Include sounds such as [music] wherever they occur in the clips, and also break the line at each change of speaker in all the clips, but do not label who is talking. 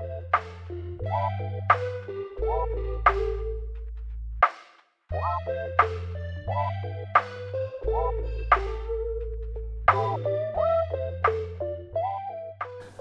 Thank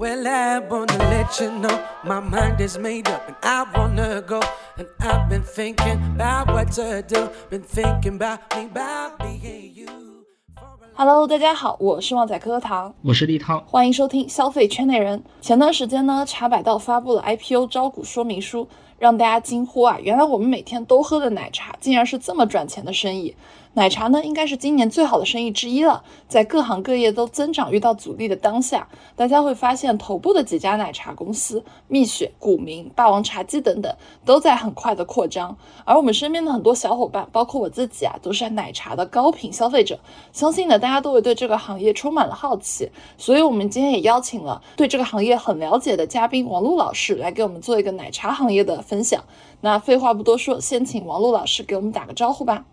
Well, I wanna let you know my mind is made up and I wanna go. And I've been thinking about what to do. Been thinking about me, about being you. Hello，大家好，我是旺仔可可糖，
我是立涛，
欢迎收听消费圈内人。前段时间呢，茶百道发布了 IPO 招股说明书，让大家惊呼啊，原来我们每天都喝的奶茶，竟然是这么赚钱的生意。奶茶呢，应该是今年最好的生意之一了。在各行各业都增长遇到阻力的当下，大家会发现头部的几家奶茶公司，蜜雪、古茗、霸王茶姬等等，都在很快的扩张。而我们身边的很多小伙伴，包括我自己啊，都是奶茶的高频消费者。相信呢，大家都会对这个行业充满了好奇。所以，我们今天也邀请了对这个行业很了解的嘉宾王璐老师来给我们做一个奶茶行业的分享。那废话不多说，先请王璐老师给我们打个招呼吧。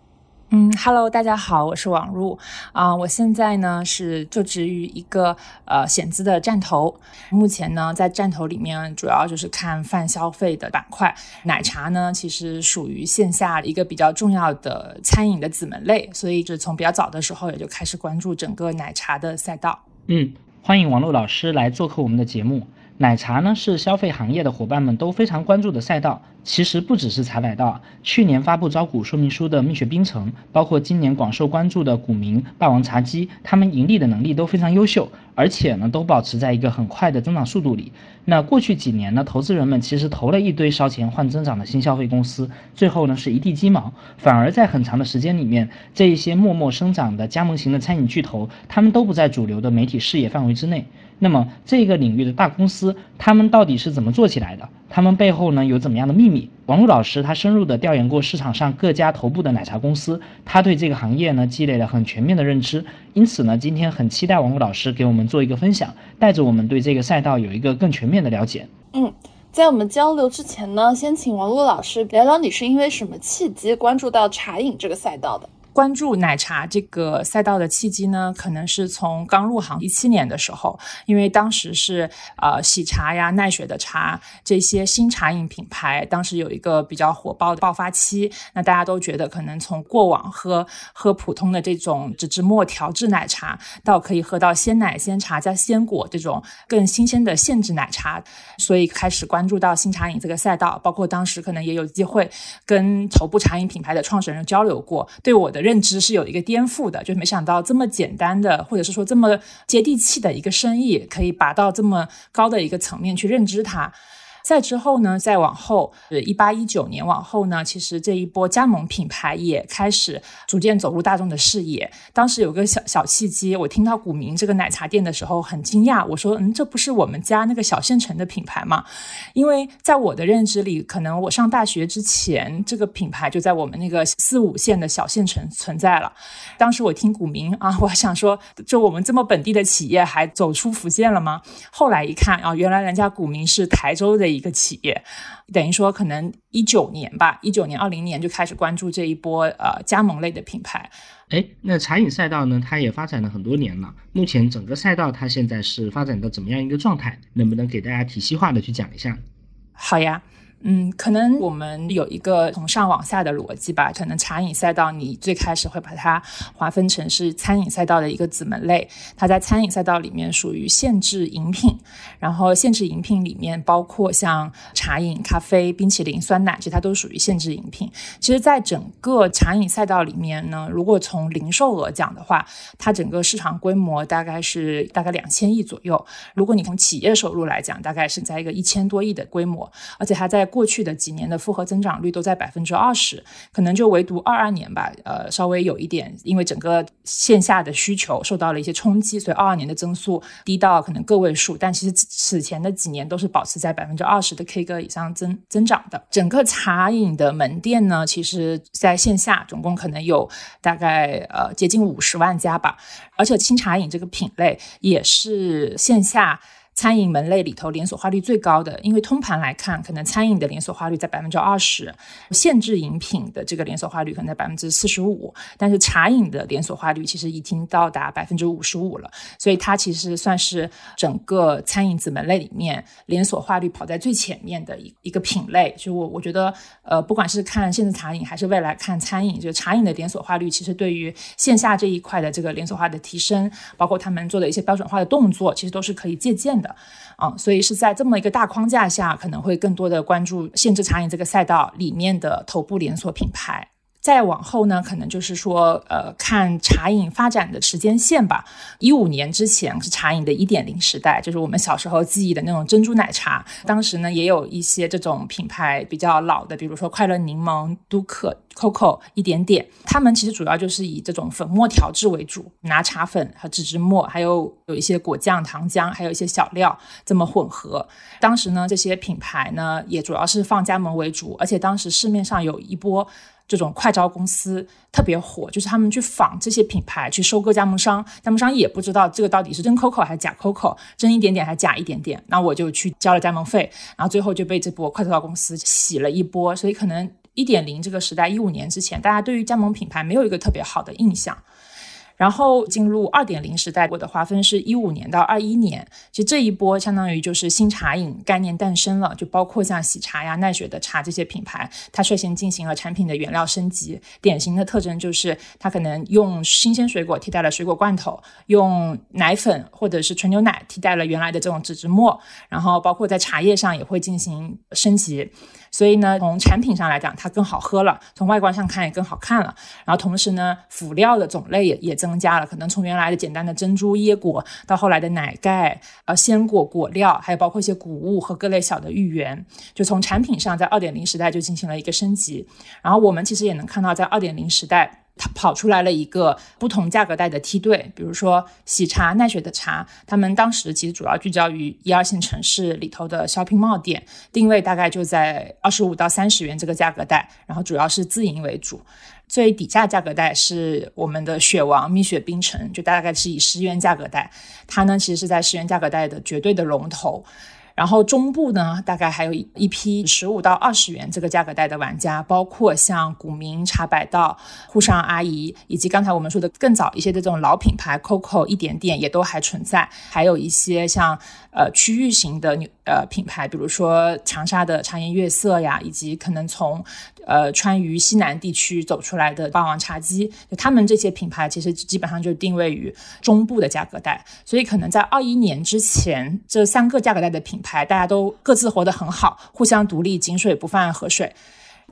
嗯，Hello，大家好，我是网入啊，我现在呢是就职于一个呃险资的站头，目前呢在站头里面主要就是看泛消费的板块，奶茶呢其实属于线下一个比较重要的餐饮的子门类，所以就从比较早的时候也就开始关注整个奶茶的赛道。
嗯，欢迎王璐老师来做客我们的节目。奶茶呢是消费行业的伙伴们都非常关注的赛道。其实不只是茶百道，去年发布招股说明书的蜜雪冰城，包括今年广受关注的古茗、霸王茶姬，他们盈利的能力都非常优秀，而且呢都保持在一个很快的增长速度里。那过去几年呢，投资人们其实投了一堆烧钱换增长的新消费公司，最后呢是一地鸡毛，反而在很长的时间里面，这一些默默生长的加盟型的餐饮巨头，他们都不在主流的媒体视野范围之内。那么这个领域的大公司，他们到底是怎么做起来的？他们背后呢有怎么样的秘密？王璐老师他深入的调研过市场上各家头部的奶茶公司，他对这个行业呢积累了很全面的认知。因此呢，今天很期待王璐老师给我们做一个分享，带着我们对这个赛道有一个更全面的了解。
嗯，在我们交流之前呢，先请王璐老师聊聊你是因为什么契机关注到茶饮这个赛道的。
关注奶茶这个赛道的契机呢，可能是从刚入行一七年的时候，因为当时是呃喜茶呀、奈雪的茶这些新茶饮品牌，当时有一个比较火爆的爆发期。那大家都觉得，可能从过往喝喝普通的这种纸质末调制奶茶，到可以喝到鲜奶、鲜茶加鲜果这种更新鲜的现制奶茶，所以开始关注到新茶饮这个赛道。包括当时可能也有机会跟头部茶饮品牌的创始人交流过，对我的。认知是有一个颠覆的，就没想到这么简单的，或者是说这么接地气的一个生意，可以拔到这么高的一个层面去认知它。再之后呢，再往后，呃，一八一九年往后呢，其实这一波加盟品牌也开始逐渐走入大众的视野。当时有个小小契机，我听到古茗这个奶茶店的时候很惊讶，我说，嗯，这不是我们家那个小县城的品牌吗？因为在我的认知里，可能我上大学之前，这个品牌就在我们那个四五线的小县城存在了。当时我听古茗啊，[laughs] 我想说，就我们这么本地的企业还走出福建了吗？后来一看啊，原来人家古茗是台州的。一个企业，等于说可能一九年吧，一九年、二零年就开始关注这一波呃加盟类的品牌。
哎，那茶饮赛道呢，它也发展了很多年了。目前整个赛道它现在是发展到怎么样一个状态？能不能给大家体系化的去讲一下？
好呀。嗯，可能我们有一个从上往下的逻辑吧。可能茶饮赛道，你最开始会把它划分成是餐饮赛道的一个子门类。它在餐饮赛道里面属于限制饮品，然后限制饮品里面包括像茶饮、咖啡、冰淇淋、酸奶，其实它都属于限制饮品。其实，在整个茶饮赛道里面呢，如果从零售额讲的话，它整个市场规模大概是大概两千亿左右。如果你从企业收入来讲，大概是在一个一千多亿的规模，而且它在过去的几年的复合增长率都在百分之二十，可能就唯独二二年吧，呃，稍微有一点，因为整个线下的需求受到了一些冲击，所以二二年的增速低到可能个位数。但其实此前的几年都是保持在百分之二十的 K 歌以上增增长的。整个茶饮的门店呢，其实在线下总共可能有大概呃接近五十万家吧，而且清茶饮这个品类也是线下。餐饮门类里头连锁化率最高的，因为通盘来看，可能餐饮的连锁化率在百分之二十，限制饮品的这个连锁化率可能在百分之四十五，但是茶饮的连锁化率其实已经到达百分之五十五了，所以它其实算是整个餐饮子门类里面连锁化率跑在最前面的一一个品类。就我我觉得，呃，不管是看限制茶饮还是未来看餐饮，就茶饮的连锁化率，其实对于线下这一块的这个连锁化的提升，包括他们做的一些标准化的动作，其实都是可以借鉴的。啊，所以是在这么一个大框架下，可能会更多的关注限制餐饮这个赛道里面的头部连锁品牌。再往后呢，可能就是说，呃，看茶饮发展的时间线吧。一五年之前是茶饮的一点零时代，就是我们小时候记忆的那种珍珠奶茶。当时呢，也有一些这种品牌比较老的，比如说快乐柠檬、都可、COCO 一点点。他们其实主要就是以这种粉末调制为主，拿茶粉和植脂末，还有有一些果酱、糖浆，还有一些小料这么混合。当时呢，这些品牌呢也主要是放加盟为主，而且当时市面上有一波。这种快招公司特别火，就是他们去仿这些品牌去收割加盟商，加盟商也不知道这个到底是真 COCO 还是假 COCO，真一点点还是假一点点，那我就去交了加盟费，然后最后就被这波快招公司洗了一波，所以可能一点零这个时代，一五年之前，大家对于加盟品牌没有一个特别好的印象。然后进入二点零时代，我的划分是一五年到二一年。其实这一波相当于就是新茶饮概念诞生了，就包括像喜茶呀、奈雪的茶这些品牌，它率先进行了产品的原料升级。典型的特征就是它可能用新鲜水果替代了水果罐头，用奶粉或者是纯牛奶替代了原来的这种脂质末，然后包括在茶叶上也会进行升级。所以呢，从产品上来讲，它更好喝了；从外观上看也更好看了。然后同时呢，辅料的种类也也增加了，可能从原来的简单的珍珠椰果，到后来的奶盖、呃鲜果果料，还有包括一些谷物和各类小的芋圆。就从产品上，在二点零时代就进行了一个升级。然后我们其实也能看到，在二点零时代。它跑出来了一个不同价格带的梯队，比如说喜茶、奈雪的茶，他们当时其实主要聚焦于一二线城市里头的 shopping mall 店，定位大概就在二十五到三十元这个价格带，然后主要是自营为主。最底价价格带是我们的雪王蜜雪冰城，就大概是以十元价格带，它呢其实是在十元价格带的绝对的龙头。然后中部呢，大概还有一批十五到二十元这个价格带的玩家，包括像古茗、茶百道、沪上阿姨，以及刚才我们说的更早一些的这种老品牌 COCO 一点点也都还存在，还有一些像呃区域型的呃品牌，比如说长沙的茶颜悦色呀，以及可能从呃川渝西南地区走出来的霸王茶姬，就他们这些品牌其实基本上就定位于中部的价格带，所以可能在二一年之前，这三个价格带的品。牌大家都各自活得很好，互相独立，井水不犯河水。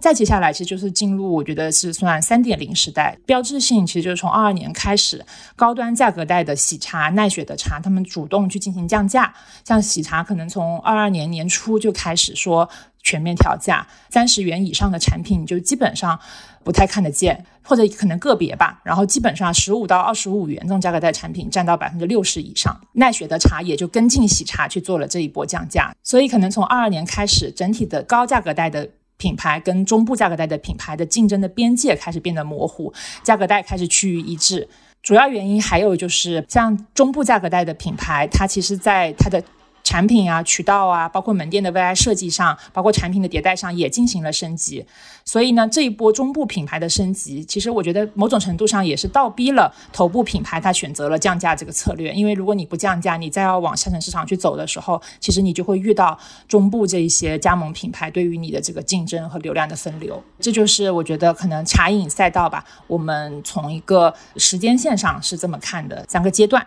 再接下来，其实就是进入，我觉得是算三点零时代，标志性其实就是从二二年开始，高端价格带的喜茶、奈雪的茶，他们主动去进行降价。像喜茶，可能从二二年年初就开始说全面调价，三十元以上的产品就基本上不太看得见。或者可能个别吧，然后基本上十五到二十五元这种价格带产品占到百分之六十以上。奈雪的茶也就跟进喜茶去做了这一波降价，所以可能从二二年开始，整体的高价格带的品牌跟中部价格带的品牌的竞争的边界开始变得模糊，价格带开始趋于一致。主要原因还有就是像中部价格带的品牌，它其实在它的。产品啊、渠道啊，包括门店的 VI 设计上，包括产品的迭代上，也进行了升级。所以呢，这一波中部品牌的升级，其实我觉得某种程度上也是倒逼了头部品牌，它选择了降价这个策略。因为如果你不降价，你再要往下沉市场去走的时候，其实你就会遇到中部这一些加盟品牌对于你的这个竞争和流量的分流。这就是我觉得可能茶饮赛道吧，我们从一个时间线上是这么看的三个阶段。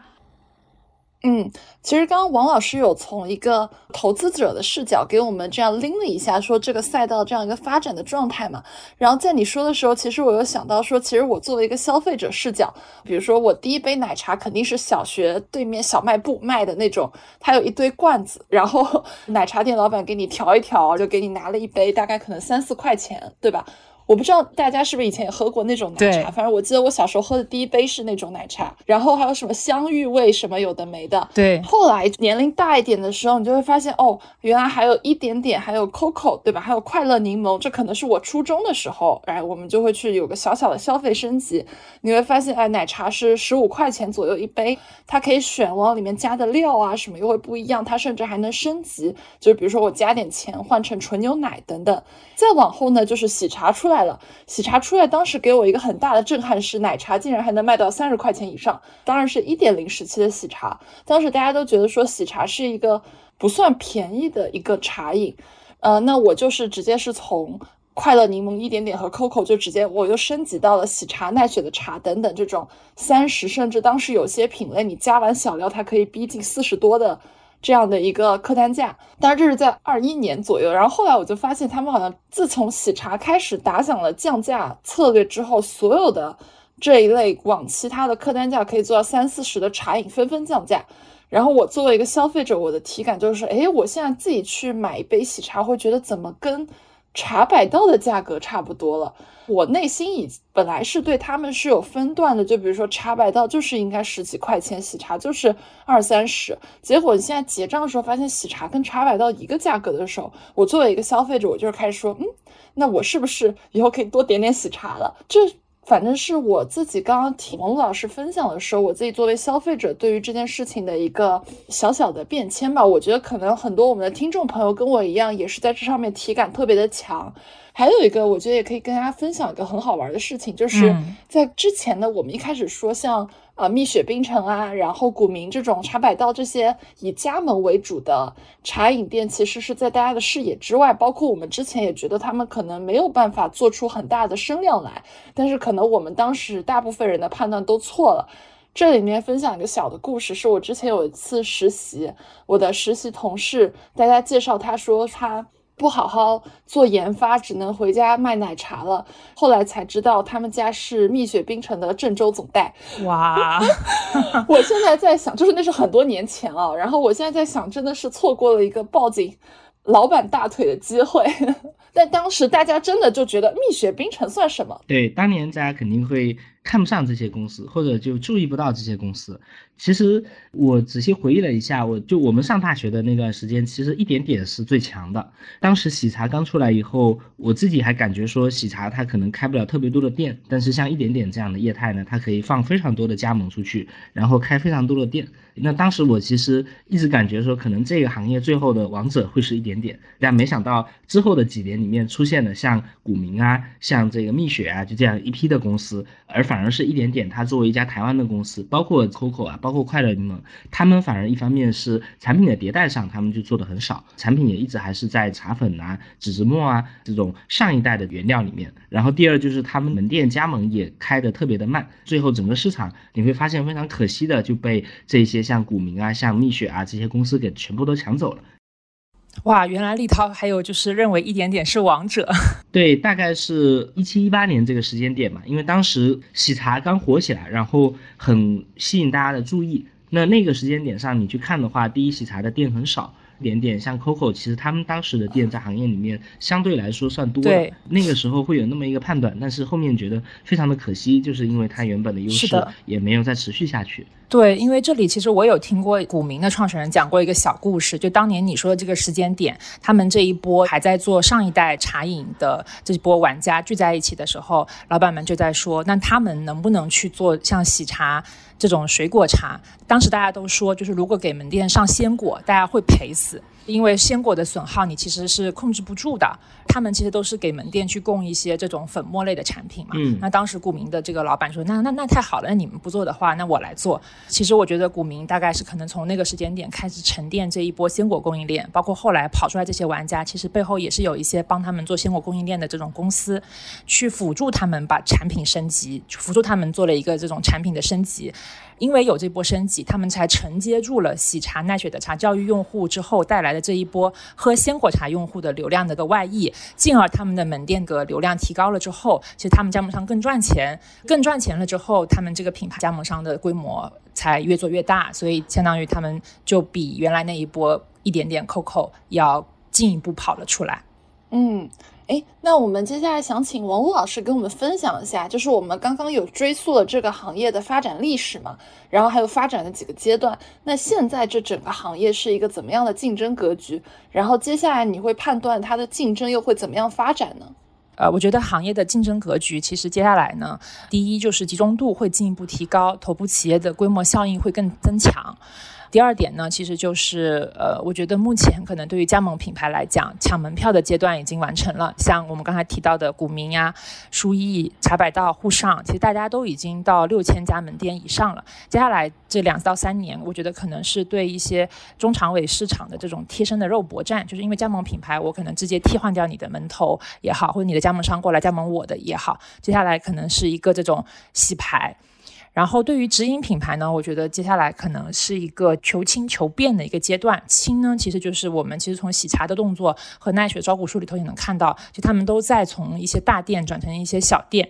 嗯，其实刚刚王老师有从一个投资者的视角给我们这样拎了一下，说这个赛道这样一个发展的状态嘛。然后在你说的时候，其实我又想到说，其实我作为一个消费者视角，比如说我第一杯奶茶肯定是小学对面小卖部卖的那种，它有一堆罐子，然后 [laughs] 奶茶店老板给你调一调，就给你拿了一杯，大概可能三四块钱，对吧？我不知道大家是不是以前也喝过那种奶茶，反正我记得我小时候喝的第一杯是那种奶茶，然后还有什么香芋味什么有的没的。
对，
后来年龄大一点的时候，你就会发现哦，原来还有一点点，还有 COCO，对吧？还有快乐柠檬，这可能是我初中的时候，哎，我们就会去有个小小的消费升级。你会发现，哎，奶茶是十五块钱左右一杯，它可以选往里面加的料啊什么又会不一样，它甚至还能升级，就是比如说我加点钱换成纯牛奶等等。再往后呢，就是喜茶出来了。喜茶出来，当时给我一个很大的震撼是，奶茶竟然还能卖到三十块钱以上。当然是一点零时期的喜茶，当时大家都觉得说喜茶是一个不算便宜的一个茶饮。呃，那我就是直接是从快乐柠檬一点点和 COCO 就直接我又升级到了喜茶奈雪的茶等等这种三十，甚至当时有些品类你加完小料，它可以逼近四十多的。这样的一个客单价，当然这是在二一年左右。然后后来我就发现，他们好像自从喜茶开始打响了降价策略之后，所有的这一类往其他的客单价可以做到三四十的茶饮纷纷降价。然后我作为一个消费者，我的体感就是，哎，我现在自己去买一杯喜茶，会觉得怎么跟。茶百道的价格差不多了，我内心已本来是对他们是有分段的，就比如说茶百道就是应该十几块钱，喜茶就是二三十。结果你现在结账的时候发现喜茶跟茶百道一个价格的时候，我作为一个消费者，我就是开始说，嗯，那我是不是以后可以多点点喜茶了？这。反正是我自己刚刚听王璐老师分享的时候，我自己作为消费者对于这件事情的一个小小的变迁吧。我觉得可能很多我们的听众朋友跟我一样，也是在这上面体感特别的强。还有一个，我觉得也可以跟大家分享一个很好玩的事情，就是在之前呢，我们一开始说像。啊，蜜雪冰城啊，然后古茗这种茶百道这些以加盟为主的茶饮店，其实是在大家的视野之外。包括我们之前也觉得他们可能没有办法做出很大的声量来，但是可能我们当时大部分人的判断都错了。这里面分享一个小的故事，是我之前有一次实习，我的实习同事大家介绍，他说他。不好好做研发，只能回家卖奶茶了。后来才知道，他们家是蜜雪冰城的郑州总代。
哇！[laughs]
我现在在想，就是那是很多年前了。然后我现在在想，真的是错过了一个抱紧老板大腿的机会。[laughs] 但当时大家真的就觉得蜜雪冰城算什么？
对，当年大家肯定会。看不上这些公司，或者就注意不到这些公司。其实我仔细回忆了一下，我就我们上大学的那段时间，其实一点点是最强的。当时喜茶刚出来以后，我自己还感觉说喜茶它可能开不了特别多的店，但是像一点点这样的业态呢，它可以放非常多的加盟出去，然后开非常多的店。那当时我其实一直感觉说，可能这个行业最后的王者会是一点点，但没想到之后的几年里面出现了像古茗啊，像这个蜜雪啊，就这样一批的公司，而反。而是一点点，它作为一家台湾的公司，包括 COCO 啊，包括快乐柠檬，他们反而一方面是产品的迭代上，他们就做的很少，产品也一直还是在茶粉啊、纸质末啊这种上一代的原料里面。然后第二就是他们门店加盟也开的特别的慢，最后整个市场你会发现非常可惜的就被这些像古茗啊、像蜜雪啊这些公司给全部都抢走了。
哇，原来立涛还有就是认为一点点是王者，[laughs]
对，大概是一七一八年这个时间点嘛，因为当时喜茶刚火起来，然后很吸引大家的注意。那那个时间点上你去看的话，第一喜茶的店很少。点点像 COCO，其实他们当时的店在行业里面相对来说算多的。那个时候会有那么一个判断，但是后面觉得非常的可惜，就是因为它原本的优势也没有再持续下去。
对，因为这里其实我有听过股民的创始人讲过一个小故事，就当年你说的这个时间点，他们这一波还在做上一代茶饮的这一波玩家聚在一起的时候，老板们就在说，那他们能不能去做像喜茶？这种水果茶，当时大家都说，就是如果给门店上鲜果，大家会赔死。因为鲜果的损耗你其实是控制不住的。他们其实都是给门店去供一些这种粉末类的产品嘛。
嗯，
那当时古茗的这个老板说：“那那那太好了，那你们不做的话，那我来做。”其实我觉得古茗大概是可能从那个时间点开始沉淀这一波鲜果供应链，包括后来跑出来这些玩家，其实背后也是有一些帮他们做鲜果供应链的这种公司，去辅助他们把产品升级，辅助他们做了一个这种产品的升级。因为有这波升级，他们才承接住了喜茶奈雪的茶教育用户之后带来的这一波喝鲜果茶用户的流量的个外溢，进而他们的门店的流量提高了之后，其实他们加盟商更赚钱，更赚钱了之后，他们这个品牌加盟商的规模才越做越大，所以相当于他们就比原来那一波一点点扣扣要进一步跑了出来。
嗯。哎，那我们接下来想请王璐老师跟我们分享一下，就是我们刚刚有追溯了这个行业的发展历史嘛，然后还有发展的几个阶段。那现在这整个行业是一个怎么样的竞争格局？然后接下来你会判断它的竞争又会怎么样发展呢？
呃，我觉得行业的竞争格局其实接下来呢，第一就是集中度会进一步提高，头部企业的规模效应会更增强。第二点呢，其实就是呃，我觉得目前可能对于加盟品牌来讲，抢门票的阶段已经完成了。像我们刚才提到的古茗呀、书艺、茶百道、沪上，其实大家都已经到六千家门店以上了。接下来这两到三年，我觉得可能是对一些中长尾市场的这种贴身的肉搏战，就是因为加盟品牌，我可能直接替换掉你的门头也好，或者你的加盟商过来加盟我的也好，接下来可能是一个这种洗牌。然后对于直营品牌呢，我觉得接下来可能是一个求轻求变的一个阶段。轻呢，其实就是我们其实从喜茶的动作和奈雪招股书里头也能看到，就他们都在从一些大店转成一些小店。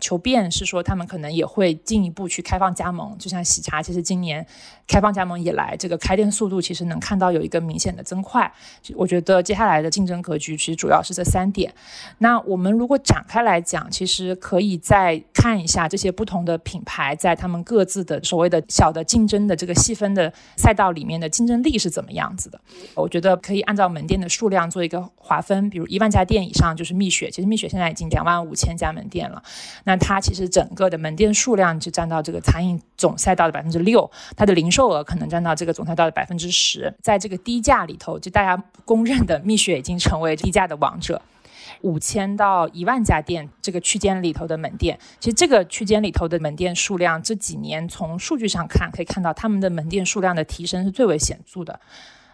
求变是说他们可能也会进一步去开放加盟，就像喜茶，其实今年开放加盟以来，这个开店速度其实能看到有一个明显的增快。我觉得接下来的竞争格局其实主要是这三点。那我们如果展开来讲，其实可以再看一下这些不同的品牌在。他们各自的所谓的小的竞争的这个细分的赛道里面的竞争力是怎么样子的？我觉得可以按照门店的数量做一个划分，比如一万家店以上就是蜜雪，其实蜜雪现在已经两万五千家门店了，那它其实整个的门店数量就占到这个餐饮总赛道的百分之六，它的零售售额可能占到这个总赛道的百分之十，在这个低价里头，就大家公认的蜜雪已经成为低价的王者。五千到一万家店这个区间里头的门店，其实这个区间里头的门店数量这几年从数据上看，可以看到他们的门店数量的提升是最为显著的。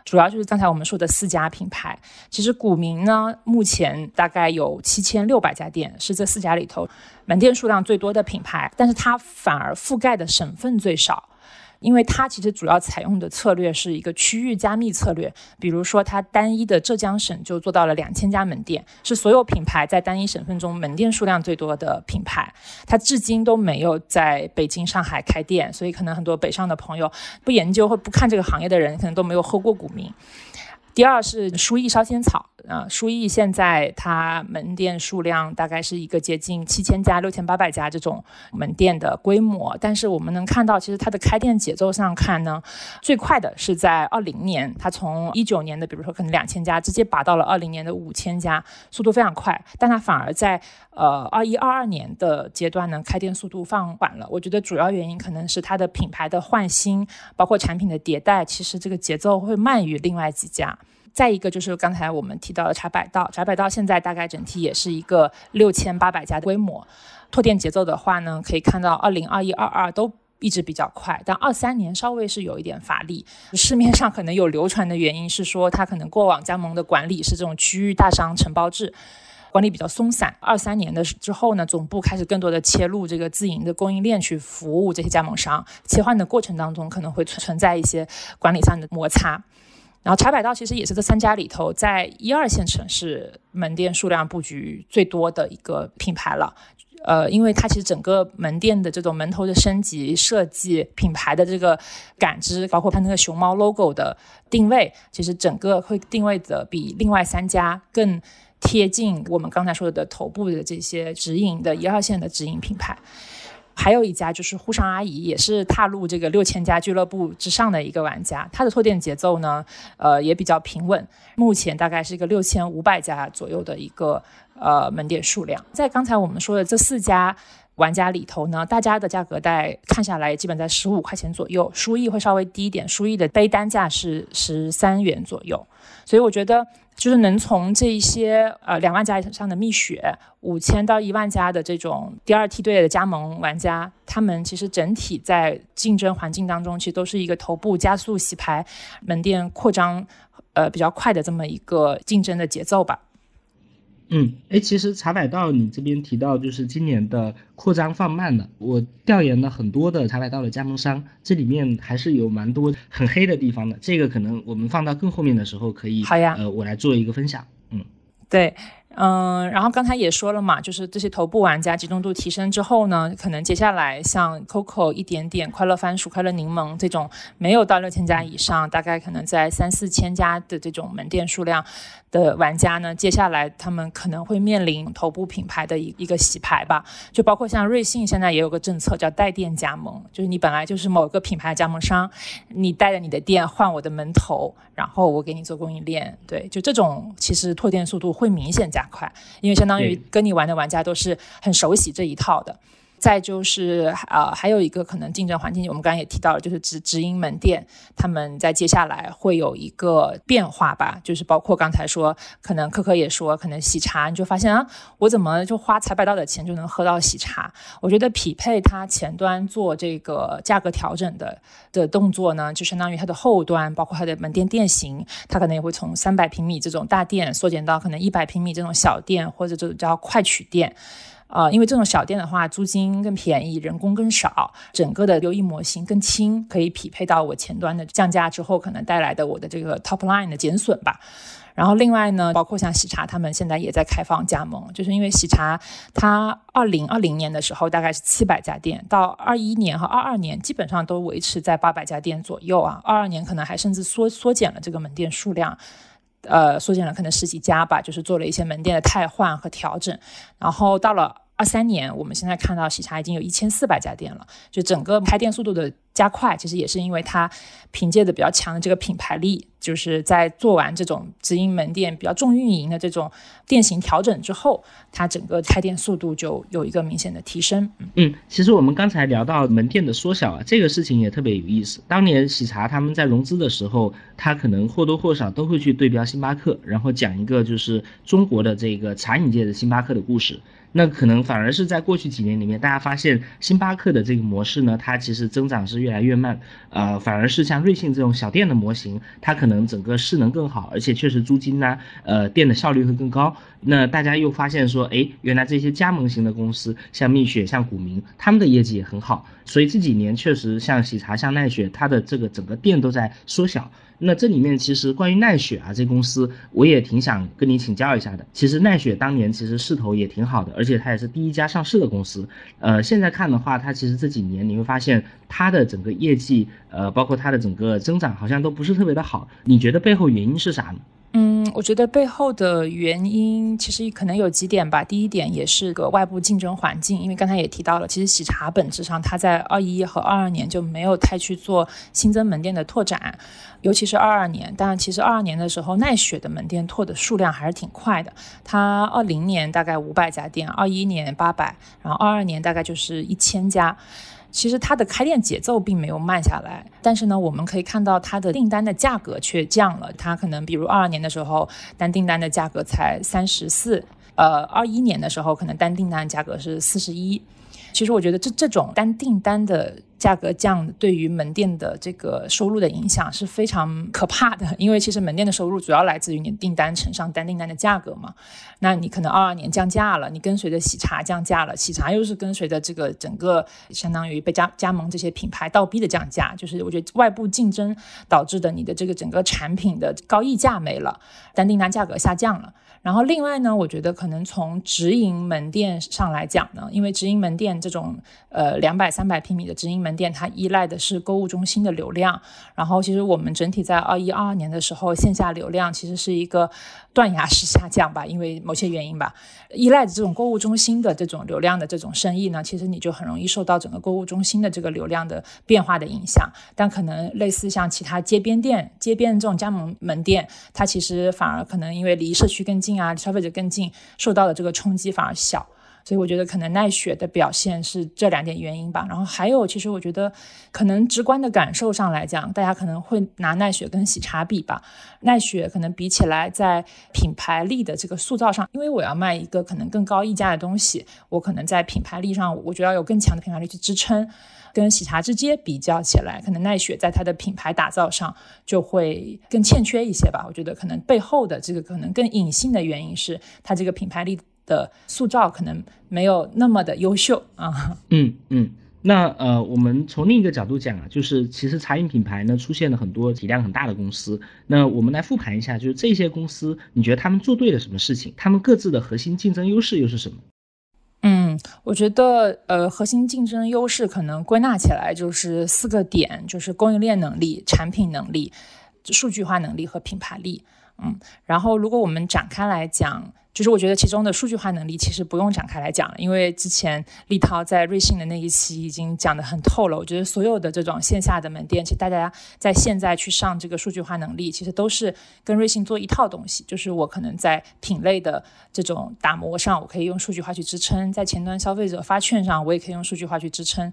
主要就是刚才我们说的四家品牌，其实古茗呢，目前大概有七千六百家店，是这四家里头门店数量最多的品牌，但是它反而覆盖的省份最少。因为它其实主要采用的策略是一个区域加密策略，比如说它单一的浙江省就做到了两千家门店，是所有品牌在单一省份中门店数量最多的品牌。它至今都没有在北京、上海开店，所以可能很多北上的朋友不研究或不看这个行业的人，可能都没有喝过古茗。第二是书艺烧仙草。啊，书艺现在它门店数量大概是一个接近七千家、六千八百家这种门店的规模，但是我们能看到，其实它的开店节奏上看呢，最快的是在二零年，它从一九年的比如说可能两千家，直接拔到了二零年的五千家，速度非常快。但它反而在呃二一二二年的阶段呢，开店速度放缓了。我觉得主要原因可能是它的品牌的换新，包括产品的迭代，其实这个节奏会慢于另外几家。再一个就是刚才我们提到的茶百道，茶百道现在大概整体也是一个六千八百家的规模，拓店节奏的话呢，可以看到二零二一、二二都一直比较快，但二三年稍微是有一点乏力。市面上可能有流传的原因是说，它可能过往加盟的管理是这种区域大商承包制，管理比较松散。二三年的之后呢，总部开始更多的切入这个自营的供应链去服务这些加盟商，切换的过程当中可能会存存在一些管理上的摩擦。然后茶百道其实也是这三家里头，在一二线城市门店数量布局最多的一个品牌了。呃，因为它其实整个门店的这种门头的升级设计、品牌的这个感知，包括它那个熊猫 logo 的定位，其实整个会定位的比另外三家更贴近我们刚才说的头部的这些直营的一二线的直营品牌。还有一家就是沪上阿姨，也是踏入这个六千家俱乐部之上的一个玩家。它的拓店节奏呢，呃，也比较平稳。目前大概是一个六千五百家左右的一个呃门店数量。在刚才我们说的这四家玩家里头呢，大家的价格带看下来基本在十五块钱左右，书艺会稍微低一点，书艺的杯单价是十三元左右。所以我觉得，就是能从这一些呃两万家以上的蜜雪，五千到一万家的这种第二梯队的加盟玩家，他们其实整体在竞争环境当中，其实都是一个头部加速洗牌、门店扩张，呃比较快的这么一个竞争的节奏吧。
嗯，哎，其实茶百道你这边提到就是今年的扩张放慢了，我调研了很多的茶百道的加盟商，这里面还是有蛮多很黑的地方的，这个可能我们放到更后面的时候可以，
好呀，
呃，我来做一个分享，嗯，
对。嗯，然后刚才也说了嘛，就是这些头部玩家集中度提升之后呢，可能接下来像 Coco 一点点、快乐番薯、快乐柠檬这种没有到六千家以上，大概可能在三四千家的这种门店数量的玩家呢，接下来他们可能会面临头部品牌的一一个洗牌吧。就包括像瑞幸现在也有个政策叫带店加盟，就是你本来就是某个品牌加盟商，你带着你的店换我的门头，然后我给你做供应链。对，就这种其实拓店速度会明显加。快，因为相当于跟你玩的玩家都是很熟悉这一套的。再就是呃，还有一个可能竞争环境，我们刚刚也提到了，就是直直营门店，他们在接下来会有一个变化吧，就是包括刚才说，可能可可也说，可能喜茶，你就发现啊，我怎么就花才百道的钱就能喝到喜茶？我觉得匹配它前端做这个价格调整的的动作呢，就相当于它的后端，包括它的门店店型，它可能也会从三百平米这种大店缩减到可能一百平米这种小店，或者这种叫快取店。呃，因为这种小店的话，租金更便宜，人工更少，整个的优异模型更轻，可以匹配到我前端的降价之后可能带来的我的这个 top line 的减损吧。然后另外呢，包括像喜茶，他们现在也在开放加盟，就是因为喜茶它二零二零年的时候大概是七百家店，到二一年和二二年基本上都维持在八百家店左右啊，二二年可能还甚至缩缩减了这个门店数量。呃，缩减了可能十几家吧，就是做了一些门店的汰换和调整，然后到了。二三年，我们现在看到喜茶已经有一千四百家店了，就整个开店速度的加快，其实也是因为它凭借的比较强的这个品牌力，就是在做完这种直营门店比较重运营的这种店型调整之后，它整个开店速度就有一个明显的提升。
嗯，其实我们刚才聊到门店的缩小啊，这个事情也特别有意思。当年喜茶他们在融资的时候，他可能或多或少都会去对标星巴克，然后讲一个就是中国的这个茶饮界的星巴克的故事。那可能反而是在过去几年里面，大家发现星巴克的这个模式呢，它其实增长是越来越慢，呃，反而是像瑞幸这种小店的模型，它可能整个势能更好，而且确实租金呢，呃，店的效率会更高。那大家又发现说，哎，原来这些加盟型的公司，像蜜雪、像古茗，他们的业绩也很好，所以这几年确实像喜茶、像奈雪，它的这个整个店都在缩小。那这里面其实关于奈雪啊这公司，我也挺想跟你请教一下的。其实奈雪当年其实势头也挺好的，而且它也是第一家上市的公司。呃，现在看的话，它其实这几年你会发现它的整个业绩，呃，包括它的整个增长好像都不是特别的好。你觉得背后原因是啥呢？
我觉得背后的原因其实可能有几点吧。第一点也是个外部竞争环境，因为刚才也提到了，其实喜茶本质上它在二一和二二年就没有太去做新增门店的拓展，尤其是二二年。但其实二二年的时候，奈雪的门店拓的数量还是挺快的。它二零年大概五百家店，二一年八百，然后二二年大概就是一千家。其实它的开店节奏并没有慢下来，但是呢，我们可以看到它的订单的价格却降了。它可能比如二二年的时候，单订单的价格才三十四，呃，二一年的时候可能单订单价格是四十一。其实我觉得这这种单订单的价格降，对于门店的这个收入的影响是非常可怕的。因为其实门店的收入主要来自于你订单乘上单订单的价格嘛。那你可能二二年降价了，你跟随着喜茶降价了，喜茶又是跟随着这个整个相当于被加加盟这些品牌倒逼的降价，就是我觉得外部竞争导致的你的这个整个产品的高溢价没了，单订单价格下降了。然后另外呢，我觉得可能从直营门店上来讲呢，因为直营门店这种呃两百三百平米的直营门店，它依赖的是购物中心的流量。然后其实我们整体在二一二二年的时候，线下流量其实是一个断崖式下降吧，因为某些原因吧，依赖着这种购物中心的这种流量的这种生意呢，其实你就很容易受到整个购物中心的这个流量的变化的影响。但可能类似像其他街边店、街边这种加盟门店，它其实反而可能因为离社区更近。啊，消费者更近，受到的这个冲击反而小，所以我觉得可能奈雪的表现是这两点原因吧。然后还有，其实我觉得可能直观的感受上来讲，大家可能会拿奈雪跟喜茶比吧。奈雪可能比起来在品牌力的这个塑造上，因为我要卖一个可能更高溢价的东西，我可能在品牌力上，我觉得要有更强的品牌力去支撑。跟喜茶之间比较起来，可能奈雪在它的品牌打造上就会更欠缺一些吧。我觉得可能背后的这个可能更隐性的原因是它这个品牌力的塑造可能没有那么的优秀啊。
嗯嗯，那呃，我们从另一个角度讲啊，就是其实茶饮品牌呢出现了很多体量很大的公司。那我们来复盘一下，就是这些公司，你觉得他们做对了什么事情？他们各自的核心竞争优势又是什么？
我觉得呃，核心竞争优势可能归纳起来就是四个点，就是供应链能力、产品能力、数据化能力和品牌力。嗯，然后如果我们展开来讲。就是我觉得其中的数据化能力其实不用展开来讲了，因为之前立涛在瑞幸的那一期已经讲得很透了。我觉得所有的这种线下的门店，其实大家在现在去上这个数据化能力，其实都是跟瑞幸做一套东西。就是我可能在品类的这种打磨上，我可以用数据化去支撑；在前端消费者发券上，我也可以用数据化去支撑。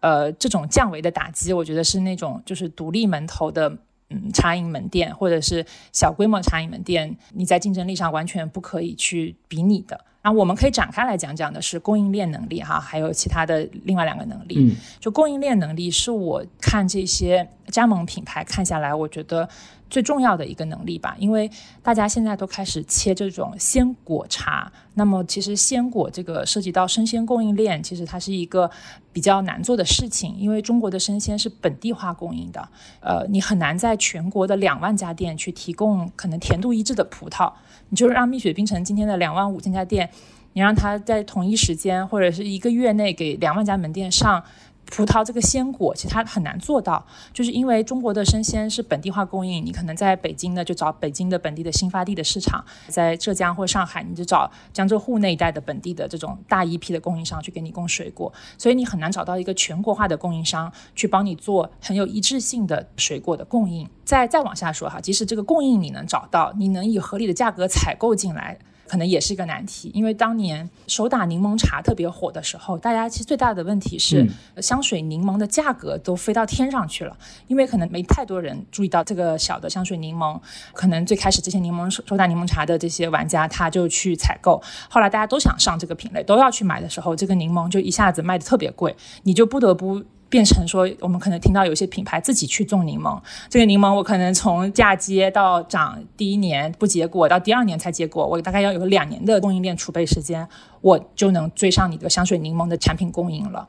呃，这种降维的打击，我觉得是那种就是独立门头的。嗯，茶饮门店或者是小规模茶饮门店，你在竞争力上完全不可以去比拟的。然后我们可以展开来讲讲的是供应链能力哈，还有其他的另外两个能力。
嗯，
就供应链能力是我看这些加盟品牌看下来，我觉得。最重要的一个能力吧，因为大家现在都开始切这种鲜果茶，那么其实鲜果这个涉及到生鲜供应链，其实它是一个比较难做的事情，因为中国的生鲜是本地化供应的，呃，你很难在全国的两万家店去提供可能甜度一致的葡萄，你就是让蜜雪冰城今天的两万五千家店，你让他在同一时间或者是一个月内给两万家门店上。葡萄这个鲜果，其实它很难做到，就是因为中国的生鲜是本地化供应，你可能在北京呢就找北京的本地的新发地的市场，在浙江或上海你就找江浙沪那一带的本地的这种大一批的供应商去给你供水果，所以你很难找到一个全国化的供应商去帮你做很有一致性的水果的供应。再再往下说哈，即使这个供应你能找到，你能以合理的价格采购进来。可能也是一个难题，因为当年手打柠檬茶特别火的时候，大家其实最大的问题是香水柠檬的价格都飞到天上去了，因为可能没太多人注意到这个小的香水柠檬，可能最开始这些柠檬手打柠檬茶的这些玩家他就去采购，后来大家都想上这个品类，都要去买的时候，这个柠檬就一下子卖的特别贵，你就不得不。变成说，我们可能听到有些品牌自己去种柠檬，这个柠檬我可能从嫁接到长第一年不结果，到第二年才结果，我大概要有两年的供应链储备时间，我就能追上你的香水柠檬的产品供应了。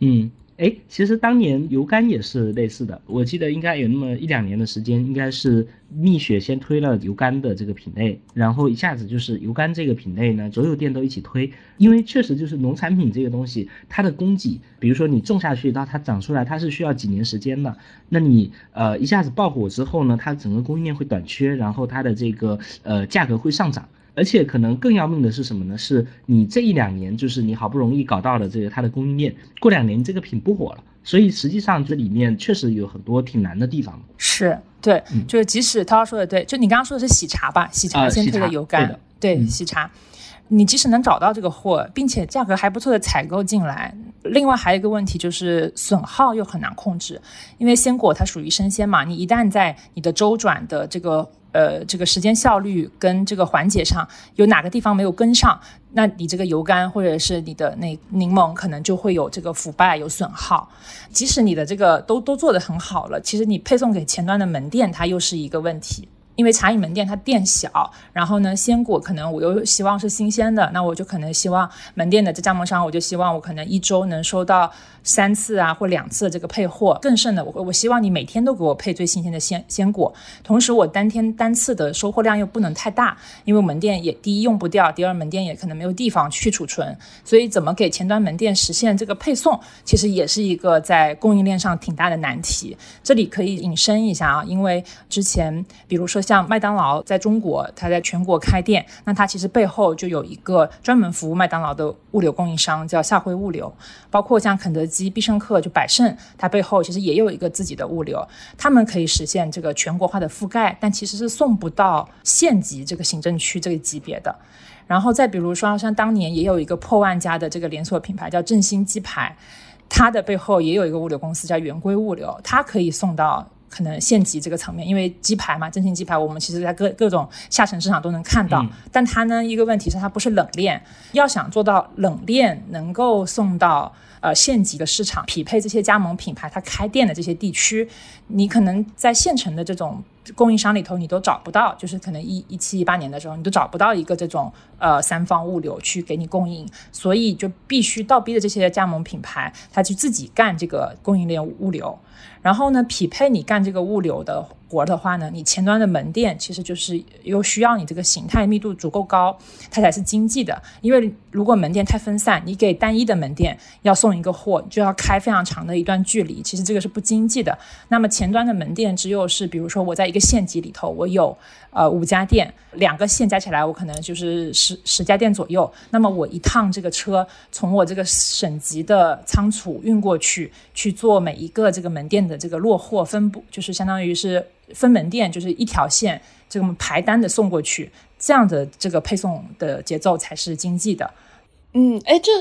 嗯。哎，其实当年油柑也是类似的，我记得应该有那么一两年的时间，应该是蜜雪先推了油柑的这个品类，然后一下子就是油柑这个品类呢，所有店都一起推，因为确实就是农产品这个东西，它的供给，比如说你种下去到它长出来，它是需要几年时间的，那你呃一下子爆火之后呢，它整个供应链会短缺，然后它的这个呃价格会上涨。而且可能更要命的是什么呢？是你这一两年，就是你好不容易搞到了这个它的供应链，过两年这个品不火了，所以实际上这里面确实有很多挺难的地方。
是对，就是即使涛涛说的对，就你刚刚说的是喜茶吧？喜茶先推的油柑，对喜茶，你即使能找到这个货，并且价格还不错的采购进来，另外还有一个问题就是损耗又很难控制，因为鲜果它属于生鲜嘛，你一旦在你的周转的这个。呃，这个时间效率跟这个环节上有哪个地方没有跟上，那你这个油柑或者是你的那柠檬可能就会有这个腐败、有损耗。即使你的这个都都做得很好了，其实你配送给前端的门店，它又是一个问题。因为茶饮门店它店小，然后呢，鲜果可能我又希望是新鲜的，那我就可能希望门店的这加盟商，我就希望我可能一周能收到三次啊或两次这个配货。更甚的，我我希望你每天都给我配最新鲜的鲜鲜果，同时我单天单次的收货量又不能太大，因为门店也第一用不掉，第二门店也可能没有地方去储存，所以怎么给前端门店实现这个配送，其实也是一个在供应链上挺大的难题。这里可以引申一下啊，因为之前比如说。像麦当劳在中国，它在全国开店，那它其实背后就有一个专门服务麦当劳的物流供应商，叫夏辉物流。包括像肯德基、必胜客，就百胜，它背后其实也有一个自己的物流，他们可以实现这个全国化的覆盖，但其实是送不到县级这个行政区这个级别的。然后再比如说，像当年也有一个破万家的这个连锁品牌叫振兴鸡排，它的背后也有一个物流公司叫圆规物流，它可以送到。可能县级这个层面，因为鸡排嘛，振兴鸡排，我们其实在各各种下沉市场都能看到。但它呢，一个问题是它不是冷链，要想做到冷链能够送到呃县级的市场，匹配这些加盟品牌它开店的这些地区，你可能在县城的这种供应商里头，你都找不到，就是可能一一七一八年的时候，你都找不到一个这种呃三方物流去给你供应，所以就必须倒逼的这些加盟品牌，他去自己干这个供应链物流。然后呢，匹配你干这个物流的。活的话呢，你前端的门店其实就是又需要你这个形态密度足够高，它才是经济的。因为如果门店太分散，你给单一的门店要送一个货，就要开非常长的一段距离，其实这个是不经济的。那么前端的门店只有是，比如说我在一个县级里头，我有呃五家店，两个县加起来我可能就是十十家店左右。那么我一趟这个车从我这个省级的仓储运过去，去做每一个这个门店的这个落货分布，就是相当于是。分门店就是一条线，这个排单的送过去，这样的这个配送的节奏才是经济的。
嗯，哎，这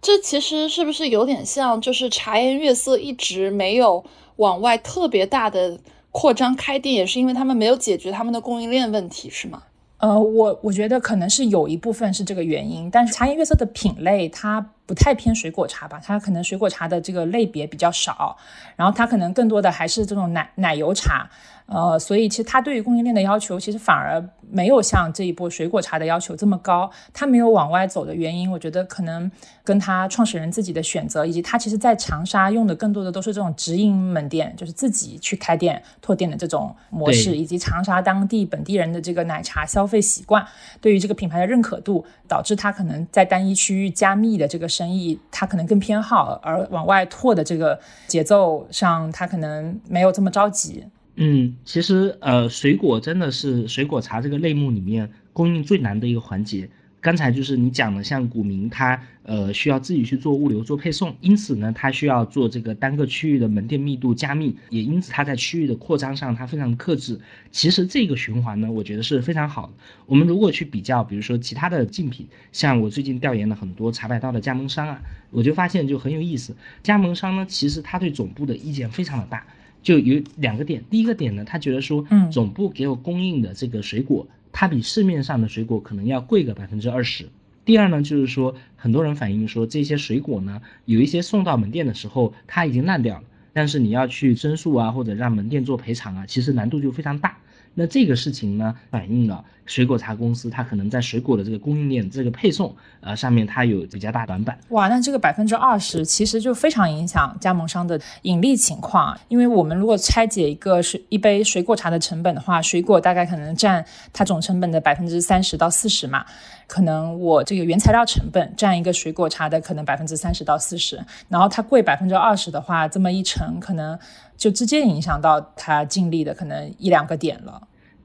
这其实是不是有点像，就是茶颜悦色一直没有往外特别大的扩张开店，也是因为他们没有解决他们的供应链问题，是吗？
呃，我我觉得可能是有一部分是这个原因，但是茶颜悦色的品类它不太偏水果茶吧，它可能水果茶的这个类别比较少，然后它可能更多的还是这种奶奶油茶。呃，所以其实它对于供应链的要求，其实反而没有像这一波水果茶的要求这么高。它没有往外走的原因，我觉得可能跟它创始人自己的选择，以及它其实在长沙用的更多的都是这种直营门店，就是自己去开店拓店的这种模式，以及长沙当地本地人的这个奶茶消费习惯，对于这个品牌的认可度，导致它可能在单一区域加密的这个生意，它可能更偏好，而往外拓的这个节奏上，它可能没有这么着急。
嗯，其实呃，水果真的是水果茶这个类目里面供应最难的一个环节。刚才就是你讲的，像古茗，它呃需要自己去做物流、做配送，因此呢，它需要做这个单个区域的门店密度加密，也因此它在区域的扩张上它非常克制。其实这个循环呢，我觉得是非常好。我们如果去比较，比如说其他的竞品，像我最近调研了很多茶百道的加盟商啊，我就发现就很有意思。加盟商呢，其实他对总部的意见非常的大。就有两个点，第一个点呢，他觉得说，嗯，总部给我供应的这个水果，它比市面上的水果可能要贵个百分之二十。第二呢，就是说，很多人反映说，这些水果呢，有一些送到门店的时候，它已经烂掉了，但是你要去申诉啊，或者让门店做赔偿啊，其实难度就非常大。那这个事情呢，反映了水果茶公司它可能在水果的这个供应链、这个配送呃上面，它有比较大短板。
哇，那这个百分之二十其实就非常影响加盟商的盈利情况。因为我们如果拆解一个水一杯水果茶的成本的话，水果大概可能占它总成本的百分之三十到四十嘛。可能我这个原材料成本占一个水果茶的可能百分之三十到四十，然后它贵百分之二十的话，这么一乘可能。就直接影响到他净利的可能一两个点了。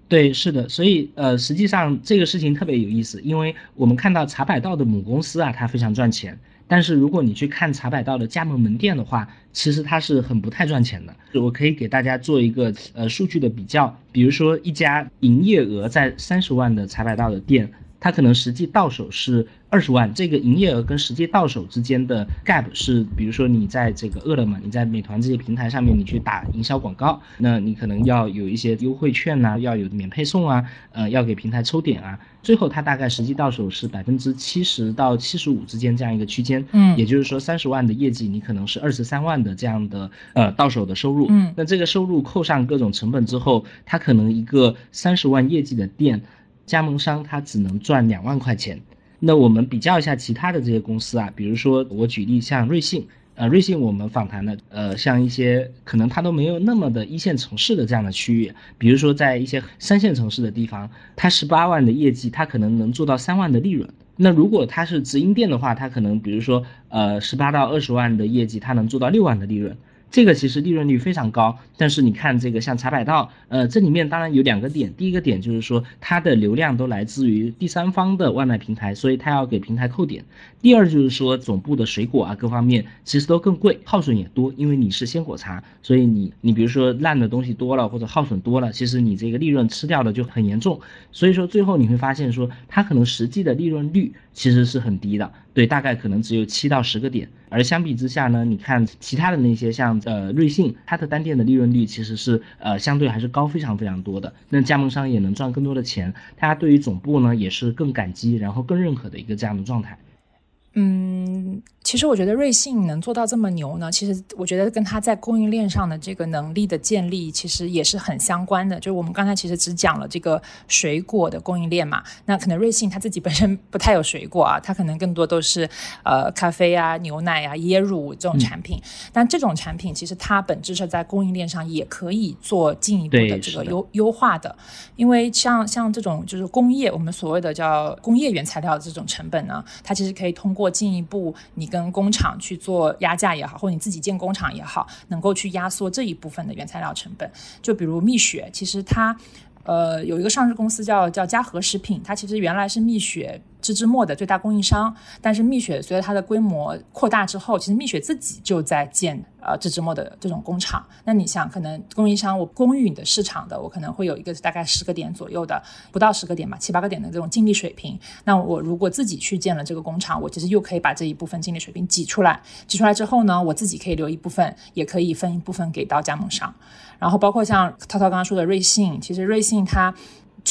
对，是的，所以呃，实际上这个事情特别有意思，因为我们看到茶百道的母公司啊，它非常赚钱，但是如果你去看茶百道的加盟门店的话，其实它是很不太赚钱的。我可以给大家做一个呃数据的比较，比如说一家营业额在三十万的茶百道的店。它可能实际到手是二十万，这个营业额跟实际到手之间的 gap 是，比如说你在这个饿了么、你在美团这些平台上面，你去打营销广告，那你可能要有一些优惠券呐，要有免配送啊，呃，要给平台抽点啊，最后它大概实际到手是百分之七十到七十五之间这样一个区间，嗯，也就是说三十万的业绩，你可能是二十三万的这样的呃到手的收入，嗯，那这个收入扣上各种成本之后，它可能一个三十万业绩的店。加盟商他只能赚两万块钱，那我们比较一下其他的这些公司啊，比如说我举例像瑞幸，呃，瑞幸我们访谈的，呃，像一些可能它都没有那么的一线城市的这样的区域，比如说在一些三线城市的地方，它十八万的业绩，它可能能做到三万的利润。那如果它是直营店的话，它可能比如说呃十八到二十万的业绩，它能做到六万的利润。这个其实利润率非常高。但是你看这个像茶百道，呃，这里面当然有两个点，第一个点就是说它的流量都来自于第三方的外卖平台，所以它要给平台扣点。第二就是说总部的水果啊各方面其实都更贵，耗损也多，因为你是鲜果茶，所以你你比如说烂的东西多了或者耗损多了，其实你这个利润吃掉的就很严重。所以说最后你会发现说它可能实际的利润率其实是很低的，对，大概可能只有七到十个点。而相比之下呢，你看其他的那些像呃瑞幸，它的单店的利润率其实是呃相对还是高非常非常多的。那加盟商也能赚更多的钱，大家对于总部呢也是更感激，然后更认可的一个这样的状态。
嗯，其实我觉得瑞幸能做到这么牛呢，其实我觉得跟它在供应链上的这个能力的建立，其实也是很相关的。就是我们刚才其实只讲了这个水果的供应链嘛，那可能瑞幸它自己本身不太有水果啊，它可能更多都是呃咖啡啊、牛奶啊、椰乳这种产品。但这种产品其实它本质是在供应链上也可以做进一步的这个优优化的，因为像像这种就是工业，我们所谓的叫工业原材料的这种成本呢，它其实可以通过进一步，你跟跟工厂去做压价也好，或者你自己建工厂也好，能够去压缩这一部分的原材料成本。就比如蜜雪，其实它，呃，有一个上市公司叫叫嘉禾食品，它其实原来是蜜雪。芝芝墨的最大供应商，但是蜜雪随着它的规模扩大之后，其实蜜雪自己就在建呃芝芝墨的这种工厂。那你想，可能供应商我供应你的市场的，我可能会有一个大概十个点左右的，不到十个点吧，七八个点的这种净利水平。那我如果自己去建了这个工厂，我其实又可以把这一部分净利水平挤出来，挤出来之后呢，我自己可以留一部分，也可以分一部分给到加盟商。然后包括像涛涛刚刚说的瑞幸，其实瑞幸它。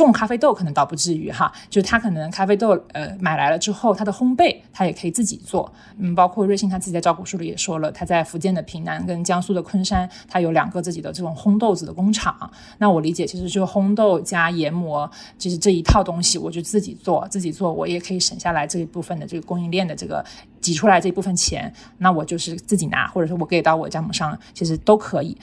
种咖啡豆可能倒不至于哈，就是他可能咖啡豆呃买来了之后，他的烘焙他也可以自己做，嗯，包括瑞幸他自己在招股书里也说了，他在福建的平南跟江苏的昆山，他有两个自己的这种烘豆子的工厂。那我理解其实就烘豆加研磨，就是这一套东西我就自己做，自己做我也可以省下来这一部分的这个供应链的这个挤出来这一部分钱，那我就是自己拿，或者说我给到我加盟商，其实都可以。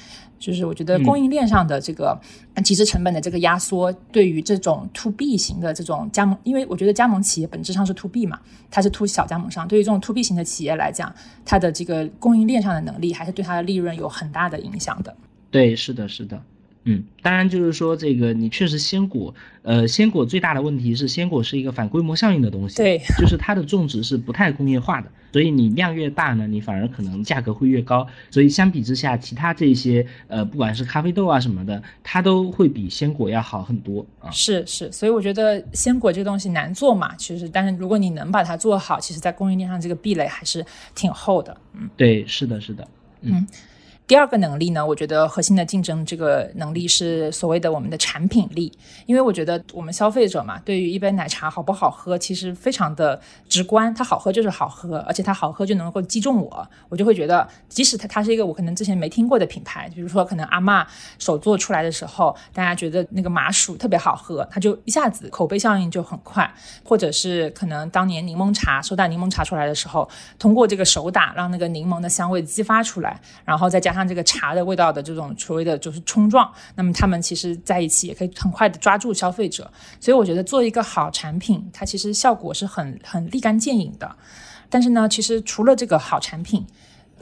就是我觉得供应链上的这个其实成本的这个压缩，对于这种 to B 型的这种加盟，因为我觉得加盟企业本质上是 to B 嘛，它是 to 小加盟商。对于这种 to B 型的企业来讲，它的这个供应链上的能力还是对它的利润有很大的影响的。
对，是的，是的。嗯，当然就是说这个你确实鲜果，呃，鲜果最大的问题是鲜果是一个反规模效应的东西，
对，
就是它的种植是不太工业化的，所以你量越大呢，你反而可能价格会越高，所以相比之下，其他这些呃，不管是咖啡豆啊什么的，它都会比鲜果要好很多啊。
是是，所以我觉得鲜果这个东西难做嘛，其实，但是如果你能把它做好，其实在供应链上这个壁垒还是挺厚的。
嗯，对，是的，是的，嗯。
第二个能力呢，我觉得核心的竞争这个能力是所谓的我们的产品力，因为我觉得我们消费者嘛，对于一杯奶茶好不好喝，其实非常的直观，它好喝就是好喝，而且它好喝就能够击中我，我就会觉得，即使它它是一个我可能之前没听过的品牌，比如说可能阿嬷手做出来的时候，大家觉得那个麻薯特别好喝，它就一下子口碑效应就很快，或者是可能当年柠檬茶手打柠檬茶出来的时候，通过这个手打让那个柠檬的香味激发出来，然后再加上这个茶的味道的这种所谓的就是冲撞，那么他们其实在一起也可以很快的抓住消费者，所以我觉得做一个好产品，它其实效果是很很立竿见影的。但是呢，其实除了这个好产品。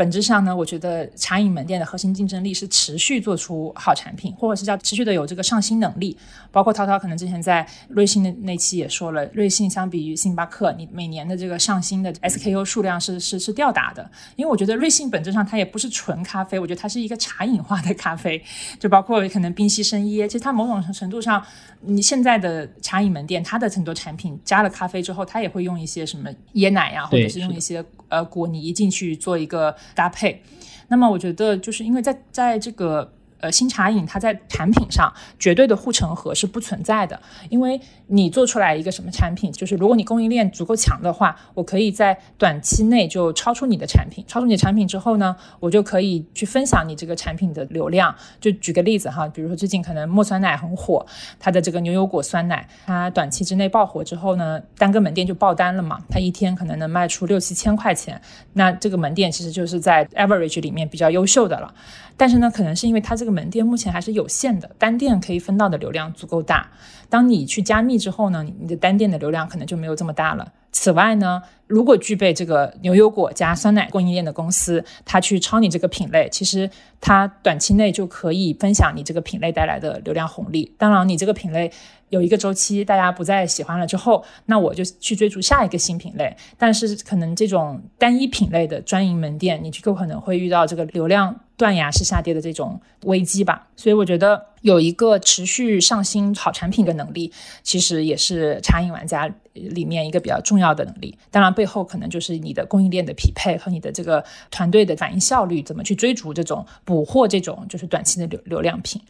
本质上呢，我觉得茶饮门店的核心竞争力是持续做出好产品，或者是叫持续的有这个上新能力。包括涛涛可能之前在瑞幸的那期也说了，瑞幸相比于星巴克，你每年的这个上新的 SKU 数量是是是吊打的。因为我觉得瑞幸本质上它也不是纯咖啡，我觉得它是一个茶饮化的咖啡，就包括可能冰溪生椰，其实它某种程度上，你现在的茶饮门店它的很多产品加了咖啡之后，它也会用一些什么椰奶呀，或者是用一些呃果泥进去做一个。搭配，那么我觉得就是因为在在这个。呃，新茶饮它在产品上绝对的护城河是不存在的，因为你做出来一个什么产品，就是如果你供应链足够强的话，我可以在短期内就超出你的产品，超出你的产品之后呢，我就可以去分享你这个产品的流量。就举个例子哈，比如说最近可能墨酸奶很火，它的这个牛油果酸奶，它短期之内爆火之后呢，单个门店就爆单了嘛，它一天可能能卖出六七千块钱，那这个门店其实就是在 average 里面比较优秀的了。但是呢，可能是因为它这个门店目前还是有限的，单店可以分到的流量足够大。当你去加密之后呢，你的单店的流量可能就没有这么大了。此外呢，如果具备这个牛油果加酸奶供应链的公司，它去抄你这个品类，其实它短期内就可以分享你这个品类带来的流量红利。当然，你这个品类有一个周期，大家不再喜欢了之后，那我就去追逐下一个新品类。但是，可能这种单一品类的专营门店，你就可能会遇到这个流量。断崖式下跌的这种危机吧，所以我觉得有一个持续上新好产品的能力，其实也是茶饮玩家里面一个比较重要的能力。当然，背后可能就是你的供应链的匹配和你的这个团队的反应效率，怎么去追逐这种捕获这种就是短期的流流量品。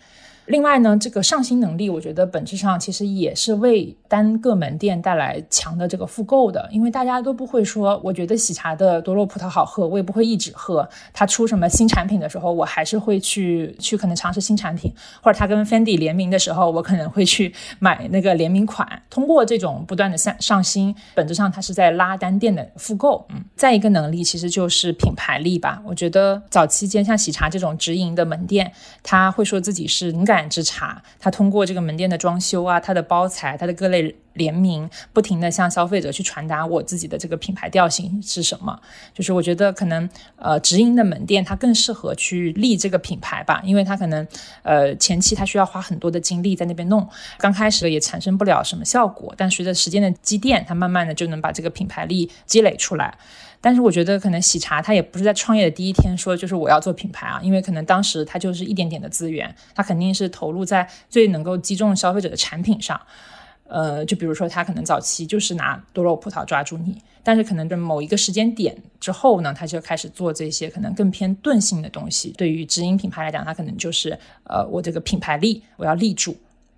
另外呢，这个上新能力，我觉得本质上其实也是为单个门店带来强的这个复购的，因为大家都不会说，我觉得喜茶的多肉葡萄好喝，我也不会一直喝。它出什么新产品的时候，我还是会去去可能尝试新产品，或者它跟 Fendi 联名的时候，我可能会去买那个联名款。通过这种不断的上上新，本质上它是在拉单店的复购。嗯，再一个能力其实就是品牌力吧。我觉得早期间像喜茶这种直营的门店，他会说自己是敏感之茶，他通过这个门店的装修啊，它的包材，它的各类联名，不停的向消费者去传达我自己的这个品牌调性是什么。就是我觉得可能呃直营的门店它更适合去立这个品牌吧，因为它可能呃前期它需要花很多的精力在那边弄，刚开始也产生不了什么效果，但随着时间的积淀，它慢慢的就能把这个品牌力积累出来。但是我觉得可能喜茶它也不是在创业的第一天说就是我要做品牌啊，因为可能当时它就是一点点的资源，它肯定是投入在最能够击中消费者的产品上。呃，就比如说它可能早期就是拿多肉葡萄抓住你，但是可能在某一个时间点之后呢，它就开始做这些可能更偏钝性的东西。对于直营品牌来讲，它可能就是呃我这个品牌力我要立住。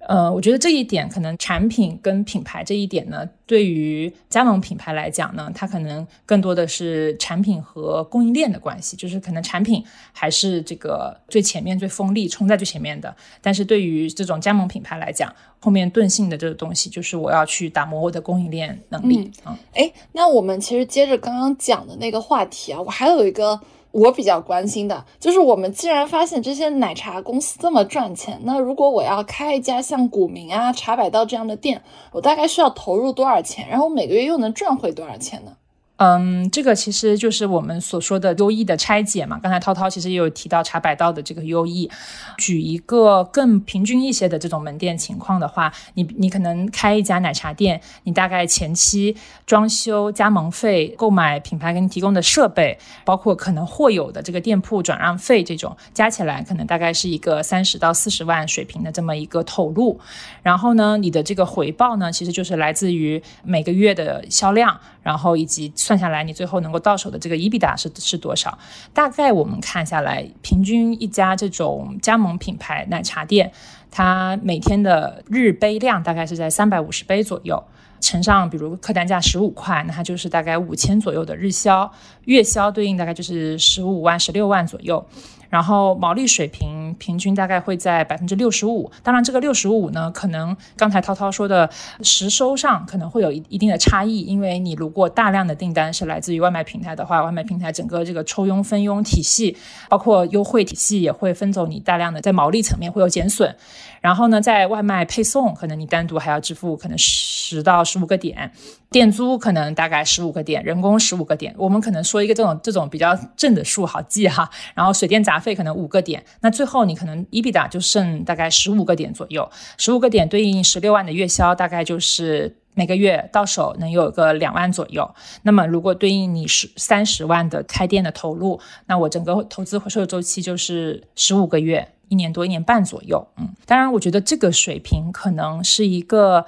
呃，我觉得这一点可能产品跟品牌这一点呢，对于加盟品牌来讲呢，它可能更多的是产品和供应链的关系，就是可能产品还是这个最前面最锋利冲在最前面的，但是对于这种加盟品牌来讲，后面钝性的这个东西，就是我要去打磨我的供应链能力
啊。哎，那我们其实接着刚刚讲的那个话题啊，我还有一个。我比较关心的就是，我们既然发现这些奶茶公司这么赚钱，那如果我要开一家像古茗啊、茶百道这样的店，我大概需要投入多少钱？然后每个月又能赚回多少钱呢？
嗯，这个其实就是我们所说的优异的拆解嘛。刚才涛涛其实也有提到茶百道的这个优异。举一个更平均一些的这种门店情况的话，你你可能开一家奶茶店，你大概前期装修、加盟费、购买品牌给你提供的设备，包括可能或有的这个店铺转让费这种，加起来可能大概是一个三十到四十万水平的这么一个投入。然后呢，你的这个回报呢，其实就是来自于每个月的销量，然后以及。算下来，你最后能够到手的这个 EBITDA 是是多少？大概我们看下来，平均一家这种加盟品牌奶茶店，它每天的日杯量大概是在三百五十杯左右，乘上比如客单价十五块，那它就是大概五千左右的日销，月销对应大概就是十五万、十六万左右。然后毛利水平平均大概会在百分之六十五，当然这个六十五呢，可能刚才涛涛说的实收上可能会有一一定的差异，因为你如果大量的订单是来自于外卖平台的话，外卖平台整个这个抽佣分佣体系，包括优惠体系也会分走你大量的在毛利层面会有减损。然后呢，在外卖配送，可能你单独还要支付可能十到十五个点，店租可能大概十五个点，人工十五个点。我们可能说一个这种这种比较正的数好记哈。然后水电杂费可能五个点，那最后你可能 EBITDA 就剩大概十五个点左右，十五个点对应十六万的月销，大概就是每个月到手能有个两万左右。那么如果对应你十三十万的开店的投入，那我整个投资回收周期就是十五个月。一年多、一年半左右，嗯，当然，我觉得这个水平可能是一个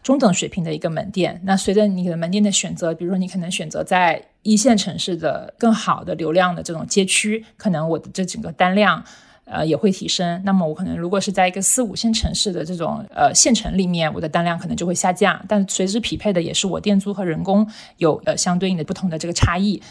中等水平的一个门店。那随着你的门店的选择，比如说你可能选择在一线城市的更好的流量的这种街区，可能我的这整个单量，呃，也会提升。那么我可能如果是在一个四五线城市的这种呃县城里面，我的单量可能就会下降。但随之匹配的也是我店租和人工有呃相对应的不同的这个差异。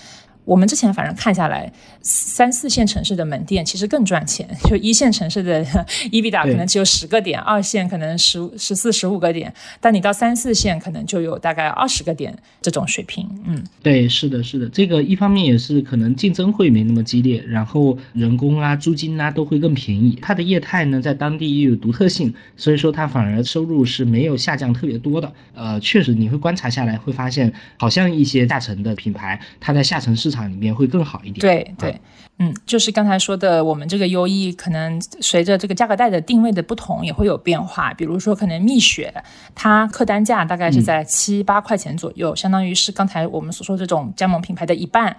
我们之前反正看下来，三四线城市的门店其实更赚钱，就一线城市的 [laughs] EBITDA 可能只有十个点，二线可能十十四十五个点，但你到三四线可能就有大概二十个点这种水平。嗯，
对，是的，是的，这个一方面也是可能竞争会没那么激烈，然后人工啊、租金啊都会更便宜。它的业态呢在当地又有独特性，所以说它反而收入是没有下降特别多的。呃，确实你会观察下来会发现，好像一些下沉的品牌，它在下沉市场里面会更好一点。
对对。嗯，就是刚才说的，我们这个优异可能随着这个价格带的定位的不同也会有变化。比如说，可能蜜雪它客单价大概是在七八块钱左右，相当于是刚才我们所说这种加盟品牌的一半。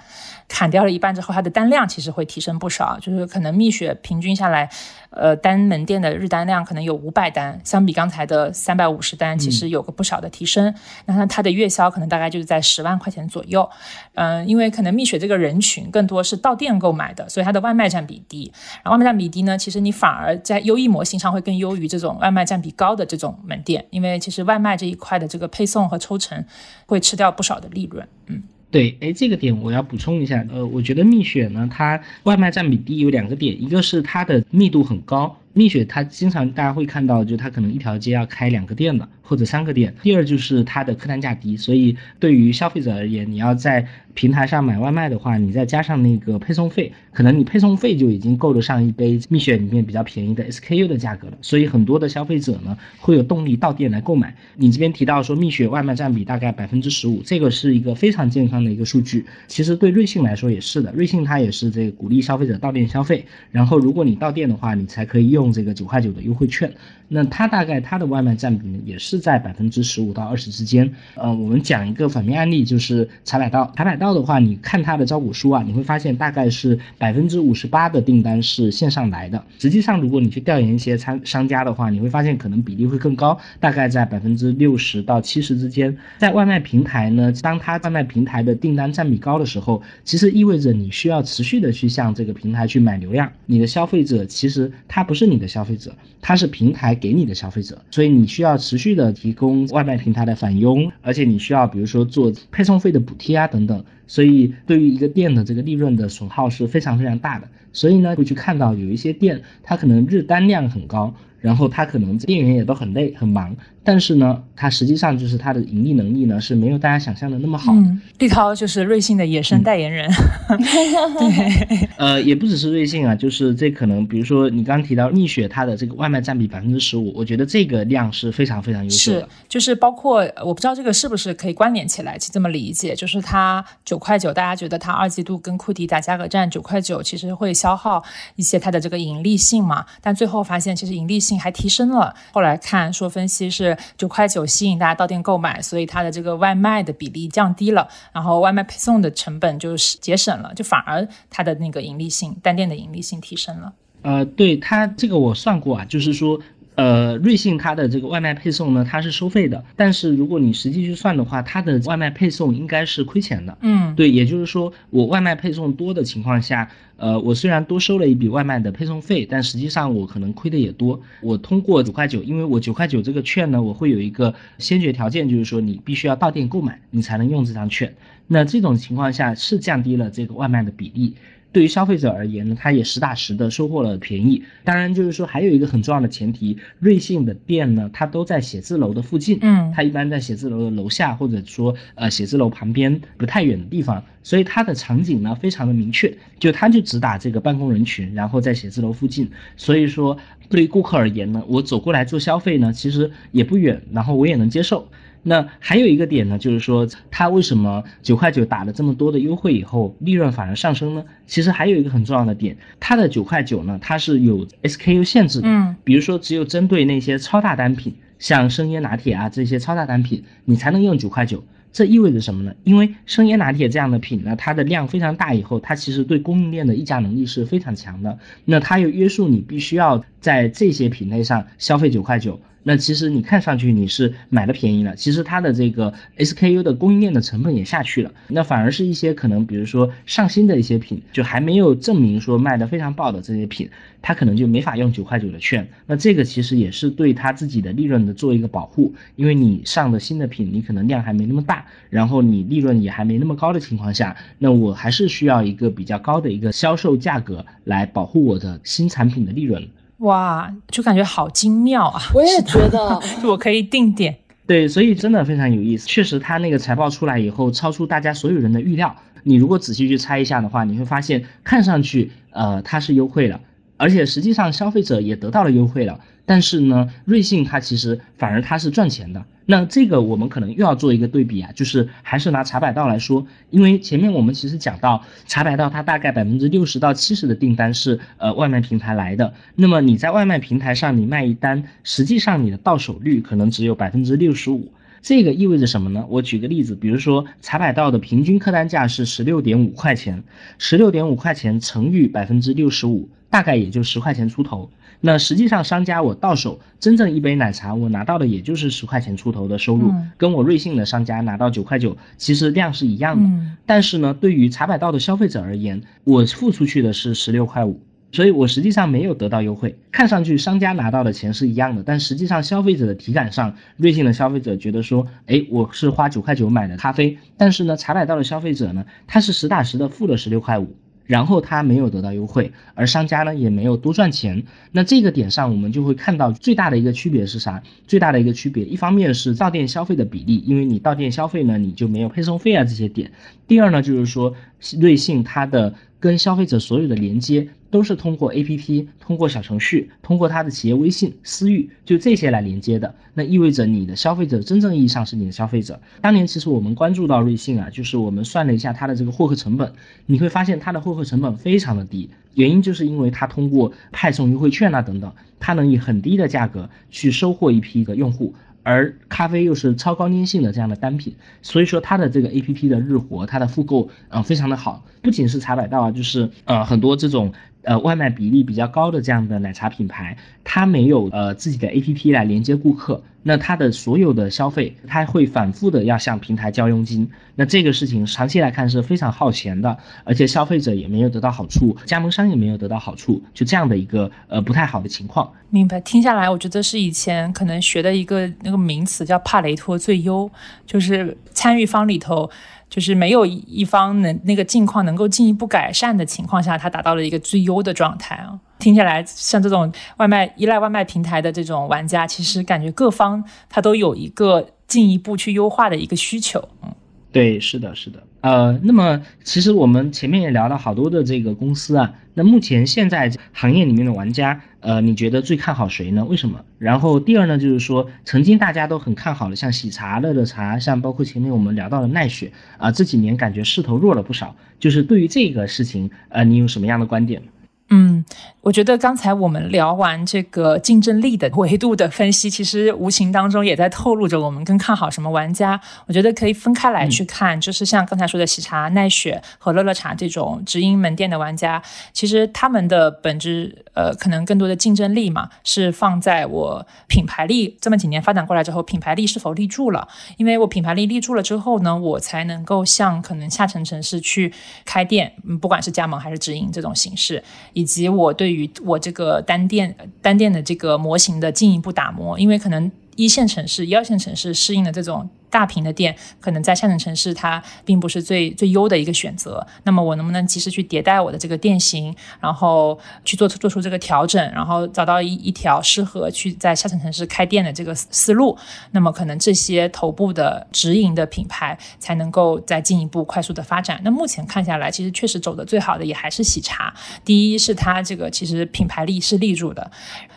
砍掉了一半之后，它的单量其实会提升不少。就是可能蜜雪平均下来，呃，单门店的日单量可能有五百单，相比刚才的三百五十单，其实有个不少的提升。那它的月销可能大概就是在十万块钱左右。嗯，因为可能蜜雪这个人群更多是到店购买的，所以它的外卖占比低。然后外卖占比低呢，其实你反而在优异模型上会更优于这种外卖占比高的这种门店，因为其实外卖这一块的这个配送和抽成会吃掉不少的利润。嗯。
对，哎，这个点我要补充一下，呃，我觉得蜜雪呢，它外卖占比低有两个点，一个是它的密度很高，蜜雪它经常大家会看到，就它可能一条街要开两个店的。或者三个店。第二就是它的客单价低，所以对于消费者而言，你要在平台上买外卖的话，你再加上那个配送费，可能你配送费就已经够得上一杯蜜雪里面比较便宜的 SKU 的价格了。所以很多的消费者呢会有动力到店来购买。你这边提到说蜜雪外卖占比大概百分之十五，这个是一个非常健康的一个数据。其实对瑞幸来说也是的，瑞幸它也是这个鼓励消费者到店消费，然后如果你到店的话，你才可以用用这个九块九的优惠券。那它大概它的外卖占比呢，也是在百分之十五到二十之间。呃，我们讲一个反面案例，就是茶百道。茶百道的话，你看它的招股书啊，你会发现大概是百分之五十八的订单是线上来的。实际上，如果你去调研一些参商家的话，你会发现可能比例会更高，大概在百分之六十到七十之间。在外卖平台呢，当它外卖平台的订单占比高的时候，其实意味着你需要持续的去向这个平台去买流量。你的消费者其实他不是你的消费者，他是平台。给你的消费者，所以你需要持续的提供外卖平台的返佣，而且你需要比如说做配送费的补贴啊等等，所以对于一个店的这个利润的损耗是非常非常大的。所以呢，会去看到有一些店，它可能日单量很高。然后它可能店员也都很累很忙，但是呢，它实际上就是它的盈利能力呢是没有大家想象的那么好。
立涛就是瑞幸的野生代言人。
对，[laughs] 呃，也不只是瑞幸啊，就是这可能，比如说你刚刚提到蜜雪，它的这个外卖占比百分之十五，我觉得这个量是非常非常优秀
的。是，就是包括我不知道这个是不是可以关联起来，去这么理解，就是它九块九，大家觉得它二季度跟库迪打价格战九块九，其实会消耗一些它的这个盈利性嘛？但最后发现其实盈利。性还提升了。后来看说分析是九块九吸引大家到店购买，所以它的这个外卖的比例降低了，然后外卖配送的成本就是节省了，就反而它的那个盈利性单店的盈利性提升了。
呃，对它这个我算过啊，就是说。呃，瑞幸它的这个外卖配送呢，它是收费的，但是如果你实际去算的话，它的外卖配送应该是亏钱的。
嗯，
对，也就是说，我外卖配送多的情况下，呃，我虽然多收了一笔外卖的配送费，但实际上我可能亏的也多。我通过九块九，因为我九块九这个券呢，我会有一个先决条件，就是说你必须要到店购买，你才能用这张券。那这种情况下是降低了这个外卖的比例。对于消费者而言呢，他也实打实的收获了便宜。当然，就是说还有一个很重要的前提，瑞幸的店呢，它都在写字楼的附近，
嗯，
它一般在写字楼的楼下，或者说呃写字楼旁边不太远的地方，所以它的场景呢非常的明确，就它就只打这个办公人群，然后在写字楼附近。所以说对于顾客而言呢，我走过来做消费呢，其实也不远，然后我也能接受。那还有一个点呢，就是说它为什么九块九打了这么多的优惠以后，利润反而上升呢？其实还有一个很重要的点，它的九块九呢，它是有 SKU 限制的，
嗯，
比如说只有针对那些超大单品，像生椰拿铁啊这些超大单品，你才能用九块九。这意味着什么呢？因为生椰拿铁这样的品呢，它的量非常大，以后它其实对供应链的议价能力是非常强的。那它又约束你必须要在这些品类上消费九块九。那其实你看上去你是买的便宜了，其实它的这个 SKU 的供应链的成本也下去了，那反而是一些可能比如说上新的一些品，就还没有证明说卖的非常爆的这些品，它可能就没法用九块九的券。那这个其实也是对他自己的利润的做一个保护，因为你上的新的品，你可能量还没那么大，然后你利润也还没那么高的情况下，那我还是需要一个比较高的一个销售价格来保护我的新产品的利润。
哇，就感觉好精妙啊！
我也觉得，[laughs]
就我可以定点。
对，所以真的非常有意思。确实，他那个财报出来以后，超出大家所有人的预料。你如果仔细去猜一下的话，你会发现，看上去，呃，它是优惠了。而且实际上消费者也得到了优惠了，但是呢，瑞幸它其实反而它是赚钱的。那这个我们可能又要做一个对比啊，就是还是拿茶百道来说，因为前面我们其实讲到茶百道它大概百分之六十到七十的订单是呃外卖平台来的，那么你在外卖平台上你卖一单，实际上你的到手率可能只有百分之六十五。这个意味着什么呢？我举个例子，比如说茶百道的平均客单价是十六点五块钱，十六点五块钱乘以百分之六十五，大概也就十块钱出头。那实际上商家我到手真正一杯奶茶，我拿到的也就是十块钱出头的收入，跟我瑞幸的商家拿到九块九，其实量是一样的。但是呢，对于茶百道的消费者而言，我付出去的是十六块五。所以我实际上没有得到优惠，看上去商家拿到的钱是一样的，但实际上消费者的体感上，瑞幸的消费者觉得说，哎，我是花九块九买的咖啡，但是呢，茶百道的消费者呢，他是实打实的付了十六块五，然后他没有得到优惠，而商家呢也没有多赚钱。那这个点上，我们就会看到最大的一个区别是啥？最大的一个区别，一方面是到店消费的比例，因为你到店消费呢，你就没有配送费啊这些点。第二呢，就是说瑞幸它的跟消费者所有的连接。都是通过 A P P、通过小程序、通过他的企业微信、私域，就这些来连接的。那意味着你的消费者真正意义上是你的消费者。当年其实我们关注到瑞幸啊，就是我们算了一下它的这个获客成本，你会发现它的获客成本非常的低，原因就是因为它通过派送优惠券啊等等，它能以很低的价格去收获一批的用户。而咖啡又是超高粘性的这样的单品，所以说它的这个 A P P 的日活，它的复购啊非常的好。不仅是茶百道啊，就是呃很多这种呃外卖比例比较高的这样的奶茶品牌，它没有呃自己的 A P P 来连接顾客。那它的所有的消费，它会反复的要向平台交佣金，那这个事情长期来看是非常耗钱的，而且消费者也没有得到好处，加盟商也没有得到好处，就这样的一个呃不太好的情况。
明白，听下来我觉得是以前可能学的一个那个名词叫帕雷托最优，就是参与方里头。就是没有一方能那个境况能够进一步改善的情况下，它达到了一个最优的状态啊。听起来像这种外卖依赖外卖平台的这种玩家，其实感觉各方他都有一个进一步去优化的一个需求。嗯，
对，是的，是的。呃，那么其实我们前面也聊了好多的这个公司啊。那目前现在行业里面的玩家，呃，你觉得最看好谁呢？为什么？然后第二呢，就是说曾经大家都很看好的，像喜茶、乐乐茶，像包括前面我们聊到的奈雪啊，这几年感觉势头弱了不少。就是对于这个事情，呃，你有什么样的观点？
嗯，我觉得刚才我们聊完这个竞争力的维度的分析，其实无形当中也在透露着我们更看好什么玩家。我觉得可以分开来去看，就是像刚才说的喜茶、奈雪和乐乐茶这种直营门店的玩家，其实他们的本质，呃，可能更多的竞争力嘛，是放在我品牌力这么几年发展过来之后，品牌力是否立住了？因为我品牌力立住了之后呢，我才能够向可能下沉城市去开店，嗯，不管是加盟还是直营这种形式。以及我对于我这个单店单店的这个模型的进一步打磨，因为可能一线城市、一二线城市适应的这种。大屏的店可能在下沉城市，它并不是最最优的一个选择。那么我能不能及时去迭代我的这个店型，然后去做做出这个调整，然后找到一一条适合去在下沉城市开店的这个思路？那么可能这些头部的直营的品牌才能够再进一步快速的发展。那目前看下来，其实确实走的最好的也还是喜茶。第一是它这个其实品牌力是立住的，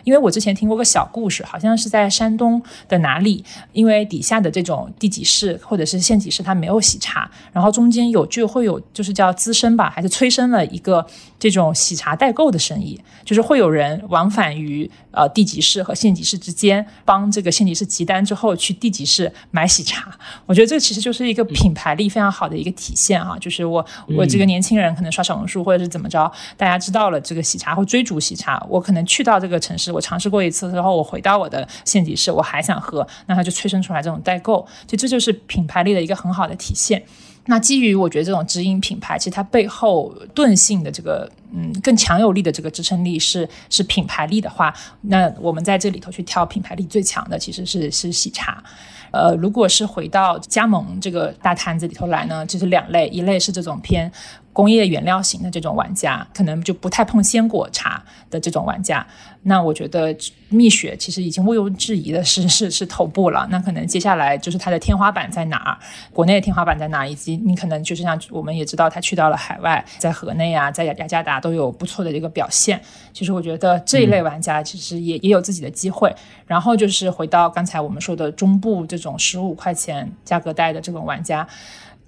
因为我之前听过个小故事，好像是在山东的哪里，因为底下的这种。地级市或者是县级市他没有喜茶，然后中间有就会有就是叫滋生吧，还是催生了一个这种喜茶代购的生意，就是会有人往返于呃地级市和县级市之间，帮这个县级市集单之后去地级市买喜茶。我觉得这其实就是一个品牌力非常好的一个体现啊，就是我我这个年轻人可能刷小红书或者是怎么着，大家知道了这个喜茶会追逐喜茶，我可能去到这个城市，我尝试过一次之后，我回到我的县级市，我还想喝，那它就催生出来这种代购，就这就是品牌力的一个很好的体现。那基于我觉得这种直营品牌，其实它背后钝性的这个嗯更强有力的这个支撑力是是品牌力的话，那我们在这里头去挑品牌力最强的其实是是喜茶。呃，如果是回到加盟这个大摊子里头来呢，就是两类，一类是这种偏工业原料型的这种玩家，可能就不太碰鲜果茶的这种玩家。那我觉得蜜雪其实已经毋庸置疑的是 [laughs] 是是头部了。那可能接下来就是它的天花板在哪儿？国内的天花板在哪儿？以及你可能就是像我们也知道，它去到了海外，在河内啊，在雅雅加达都有不错的一个表现。其实我觉得这一类玩家其实也也有自己的机会。然后就是回到刚才我们说的中部这种十五块钱价格带的这种玩家。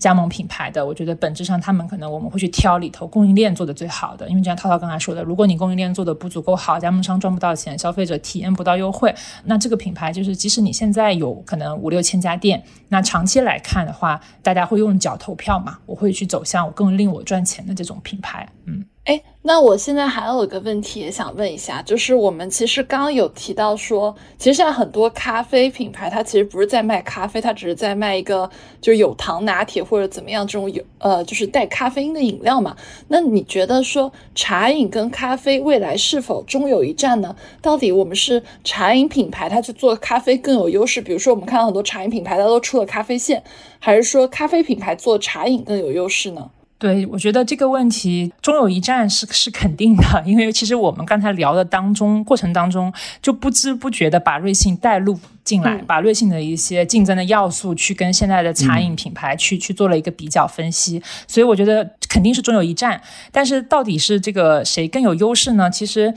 加盟品牌的，我觉得本质上他们可能我们会去挑里头供应链做的最好的，因为就像涛涛刚才说的，如果你供应链做的不足够好，加盟商赚不到钱，消费者体验不到优惠，那这个品牌就是即使你现在有可能五六千家店，那长期来看的话，大家会用脚投票嘛，我会去走向更令我赚钱的这种品牌，嗯。
哎，那我现在还有一个问题也想问一下，就是我们其实刚刚有提到说，其实现在很多咖啡品牌，它其实不是在卖咖啡，它只是在卖一个就是有糖拿铁或者怎么样这种有呃就是带咖啡因的饮料嘛。那你觉得说茶饮跟咖啡未来是否终有一战呢？到底我们是茶饮品牌它去做咖啡更有优势？比如说我们看到很多茶饮品牌它都出了咖啡线，还是说咖啡品牌做茶饮更有优势呢？
对，我觉得这个问题终有一战是是肯定的，因为其实我们刚才聊的当中过程当中，就不知不觉的把瑞幸带入进来，把瑞幸的一些竞争的要素去跟现在的茶饮品牌去去做了一个比较分析，所以我觉得肯定是终有一战，但是到底是这个谁更有优势呢？其实。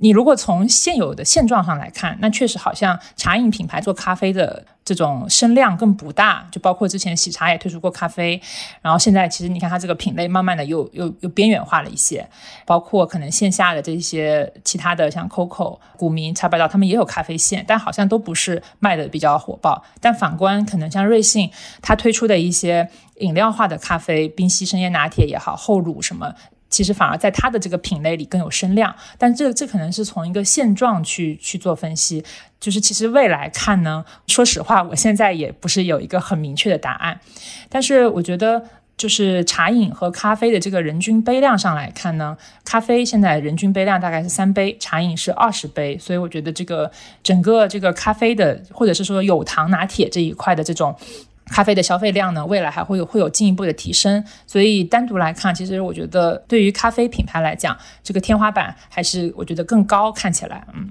你如果从现有的现状上来看，那确实好像茶饮品牌做咖啡的这种声量更不大，就包括之前喜茶也推出过咖啡，然后现在其实你看它这个品类慢慢的又又又边缘化了一些，包括可能线下的这些其他的像 COCO、古茗、茶百道，他们也有咖啡线，但好像都不是卖的比较火爆。但反观可能像瑞幸，它推出的一些饮料化的咖啡，冰溪深椰拿铁也好，厚乳什么。其实反而在它的这个品类里更有声量，但这这可能是从一个现状去去做分析，就是其实未来看呢，说实话，我现在也不是有一个很明确的答案，但是我觉得就是茶饮和咖啡的这个人均杯量上来看呢，咖啡现在人均杯量大概是三杯，茶饮是二十杯，所以我觉得这个整个这个咖啡的或者是说有糖拿铁这一块的这种。咖啡的消费量呢，未来还会有会有进一步的提升，所以单独来看，其实我觉得对于咖啡品牌来讲，这个天花板还是我觉得更高，看起来，嗯。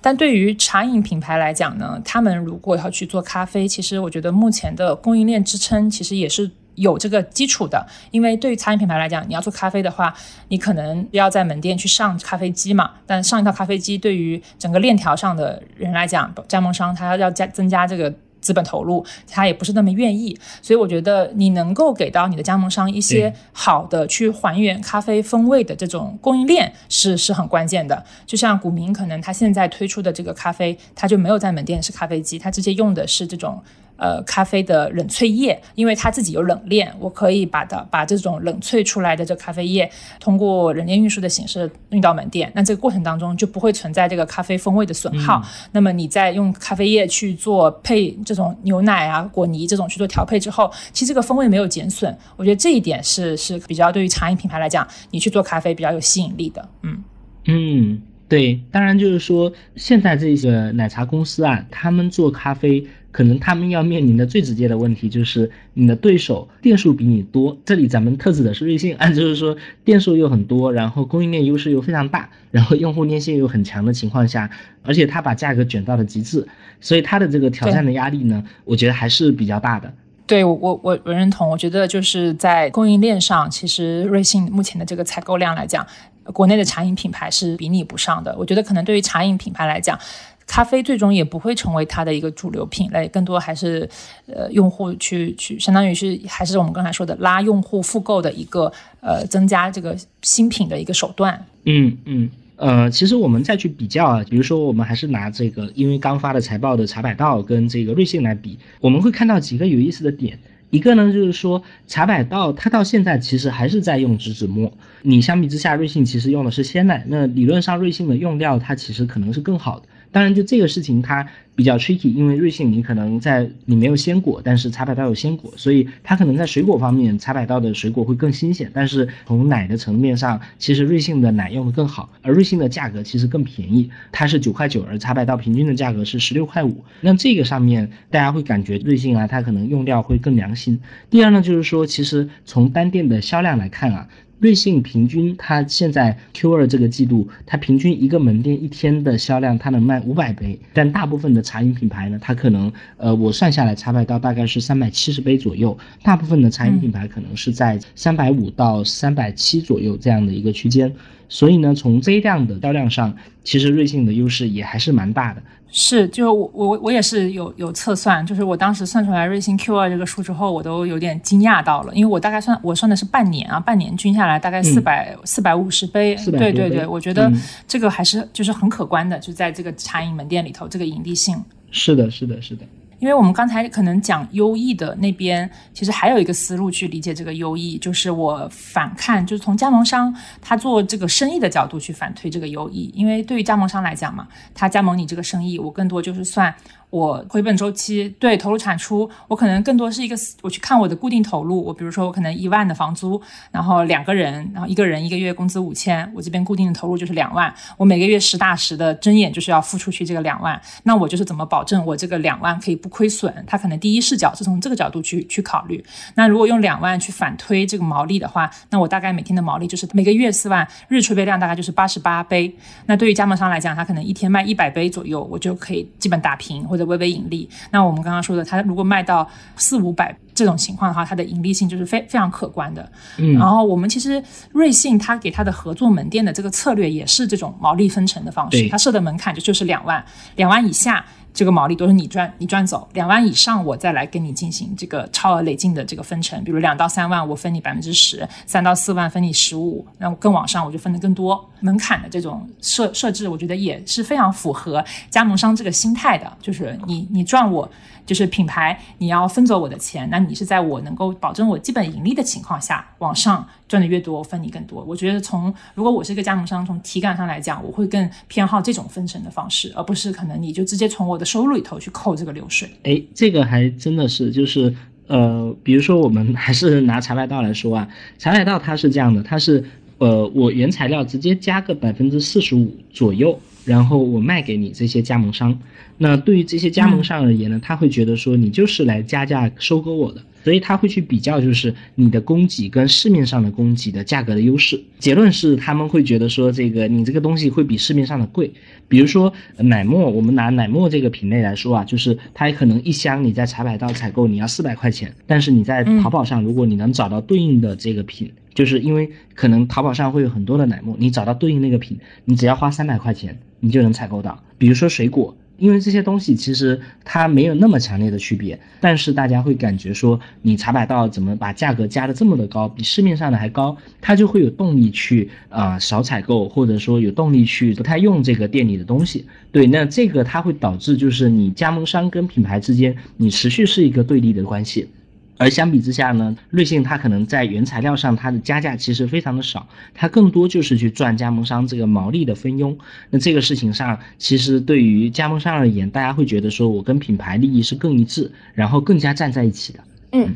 但对于茶饮品牌来讲呢，他们如果要去做咖啡，其实我觉得目前的供应链支撑其实也是有这个基础的，因为对于茶饮品牌来讲，你要做咖啡的话，你可能要在门店去上咖啡机嘛，但上一套咖啡机对于整个链条上的人来讲，加盟商他要加增加这个。资本投入，他也不是那么愿意，所以我觉得你能够给到你的加盟商一些好的去还原咖啡风味的这种供应链是是很关键的。就像古茗，可能他现在推出的这个咖啡，他就没有在门店是咖啡机，他直接用的是这种。呃，咖啡的冷萃液，因为它自己有冷链，我可以把它把这种冷萃出来的这咖啡液，通过冷链运输的形式运到门店。那这个过程当中就不会存在这个咖啡风味的损耗。那么你在用咖啡液去做配这种牛奶啊、果泥这种去做调配之后，其实这个风味没有减损。我觉得这一点是是比较对于茶饮品牌来讲，你去做咖啡比较有吸引力的。
嗯嗯，对，当然就是说现在这个奶茶公司啊，他们做咖啡。可能他们要面临的最直接的问题就是你的对手店数比你多。这里咱们特指的是瑞幸，啊，就是说店数又很多，然后供应链优势又非常大，然后用户粘性又很强的情况下，而且它把价格卷到了极致，所以它的这个挑战的压力呢，我觉得还是比较大的。
对我我我我认同，我觉得就是在供应链上，其实瑞幸目前的这个采购量来讲，国内的茶饮品牌是比拟不上的。我觉得可能对于茶饮品牌来讲。咖啡最终也不会成为它的一个主流品类，更多还是呃用户去去，相当于是还是我们刚才说的拉用户复购的一个呃增加这个新品的一个手段。
嗯嗯。呃，其实我们再去比较啊，比如说我们还是拿这个因为刚发的财报的茶百道跟这个瑞幸来比，我们会看到几个有意思的点。一个呢，就是说茶百道它到现在其实还是在用植脂末，你相比之下，瑞幸其实用的是鲜奶，那理论上瑞幸的用料它其实可能是更好的。当然，就这个事情它比较 tricky，因为瑞幸你可能在你没有鲜果，但是茶百道有鲜果，所以它可能在水果方面，茶百道的水果会更新鲜。但是从奶的层面上，其实瑞幸的奶用的更好，而瑞幸的价格其实更便宜，它是九块九，而茶百道平均的价格是十六块五。那这个上面大家会感觉瑞幸啊，它可能用料会更良心。第二呢，就是说其实从单店的销量来看啊。瑞幸平均，它现在 Q 二这个季度，它平均一个门店一天的销量，它能卖五百杯。但大部分的茶饮品牌呢，它可能，呃，我算下来，茶百道大概是三百七十杯左右，大部分的茶饮品牌可能是在三百五到三百七左右这样的一个区间。所以呢，从这样的销量上，其实瑞幸的优势也还是蛮大的。
是，就我我我也是有有测算，就是我当时算出来瑞幸 Q 二这个数之后，我都有点惊讶到了，因为我大概算我算的是半年啊，半年均下来大概四百四百五十杯，对对对，我觉得这个还是就是很可观的，就在这个茶饮门店里头，这个盈利性。
是的，是的，是的。
因为我们刚才可能讲优异的那边，其实还有一个思路去理解这个优异，就是我反看，就是从加盟商他做这个生意的角度去反推这个优异。因为对于加盟商来讲嘛，他加盟你这个生意，我更多就是算。我回本周期对投入产出，我可能更多是一个我去看我的固定投入。我比如说我可能一万的房租，然后两个人，然后一个人一个月工资五千，我这边固定的投入就是两万。我每个月实打实的睁眼就是要付出去这个两万。那我就是怎么保证我这个两万可以不亏损？他可能第一视角是从这个角度去去考虑。那如果用两万去反推这个毛利的话，那我大概每天的毛利就是每个月四万，日储备量大概就是八十八杯。那对于加盟商来讲，他可能一天卖一百杯左右，我就可以基本打平或。的微微盈利，那我们刚刚说的，它如果卖到四五百这种情况的话，它的盈利性就是非非常可观的。嗯，然后我们其实瑞幸它给它的合作门店的这个策略也是这种毛利分成的方式，它设的门槛就就是两万，两万以下。这个毛利都是你赚，你赚走两万以上，我再来跟你进行这个超额累进的这个分成。比如两到三万，我分你百分之十；三到四万分你十五，那更往上我就分的更多。门槛的这种设设置，我觉得也是非常符合加盟商这个心态的，就是你你赚我。就是品牌，你要分走我的钱，那你是在我能够保证我基本盈利的情况下，往上赚的越多，分你更多。我觉得从如果我是一个加盟商，从体感上来讲，我会更偏好这种分成的方式，而不是可能你就直接从我的收入里头去扣这个流水。
哎，这个还真的是，就是呃，比如说我们 [laughs] 还是拿茶百道来说啊，茶百道它是这样的，它是呃，我原材料直接加个百分之四十五左右，然后我卖给你这些加盟商。那对于这些加盟商而言呢，他会觉得说你就是来加价收割我的，所以他会去比较，就是你的供给跟市面上的供给的价格的优势。结论是他们会觉得说这个你这个东西会比市面上的贵。比如说奶沫，我们拿奶沫这个品类来说啊，就是它可能一箱你在茶百道采购你要四百块钱，但是你在淘宝上如果你能找到对应的这个品，就是因为可能淘宝上会有很多的奶沫，你找到对应那个品，你只要花三百块钱，你就能采购到。比如说水果。因为这些东西其实它没有那么强烈的区别，但是大家会感觉说你茶百道怎么把价格加的这么的高，比市面上的还高，他就会有动力去啊少采购，或者说有动力去不太用这个店里的东西。对，那这个它会导致就是你加盟商跟品牌之间你持续是一个对立的关系。而相比之下呢，瑞幸它可能在原材料上它的加价其实非常的少，它更多就是去赚加盟商这个毛利的分佣。那这个事情上，其实对于加盟商而言，大家会觉得说我跟品牌利益是更一致，然后更加站在一起的。
嗯，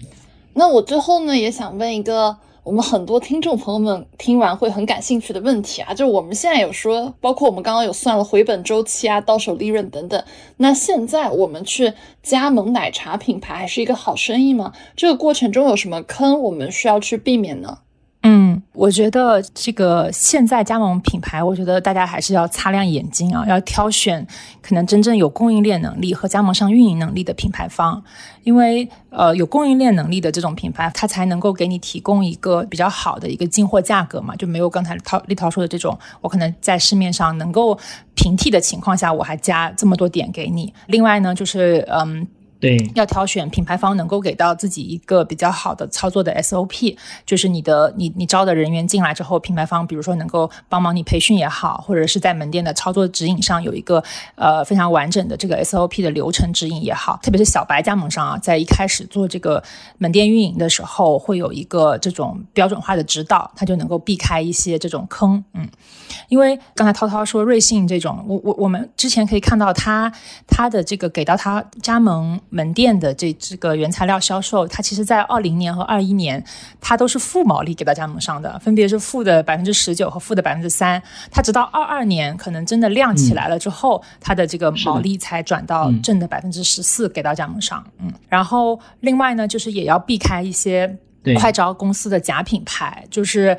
那我最后呢也想问一个。我们很多听众朋友们听完会很感兴趣的问题啊，就是我们现在有说，包括我们刚刚有算了回本周期啊、到手利润等等。那现在我们去加盟奶茶品牌，还是一个好生意吗？这个过程中有什么坑，我们需要去避免呢？
嗯，我觉得这个现在加盟品牌，我觉得大家还是要擦亮眼睛啊，要挑选可能真正有供应链能力和加盟商运营能力的品牌方，因为呃有供应链能力的这种品牌，它才能够给你提供一个比较好的一个进货价格嘛，就没有刚才涛立涛说的这种，我可能在市面上能够平替的情况下，我还加这么多点给你。另外呢，就是嗯。
对，
要挑选品牌方能够给到自己一个比较好的操作的 SOP，就是你的你你招的人员进来之后，品牌方比如说能够帮忙你培训也好，或者是在门店的操作指引上有一个呃非常完整的这个 SOP 的流程指引也好，特别是小白加盟商啊，在一开始做这个门店运营的时候，会有一个这种标准化的指导，他就能够避开一些这种坑，嗯。因为刚才涛涛说瑞幸这种，我我我们之前可以看到他他的这个给到他加盟门店的这这个原材料销售，它其实在二零年和二一年，它都是负毛利给到加盟商的，分别是负的百分之十九和负的百分之三。它直到二二年可能真的亮起来了之后，它的这个毛利才转到正的百分之十四给到加盟商。嗯，然后另外呢，就是也要避开一些。快招公司的假品牌，[laughs] 就是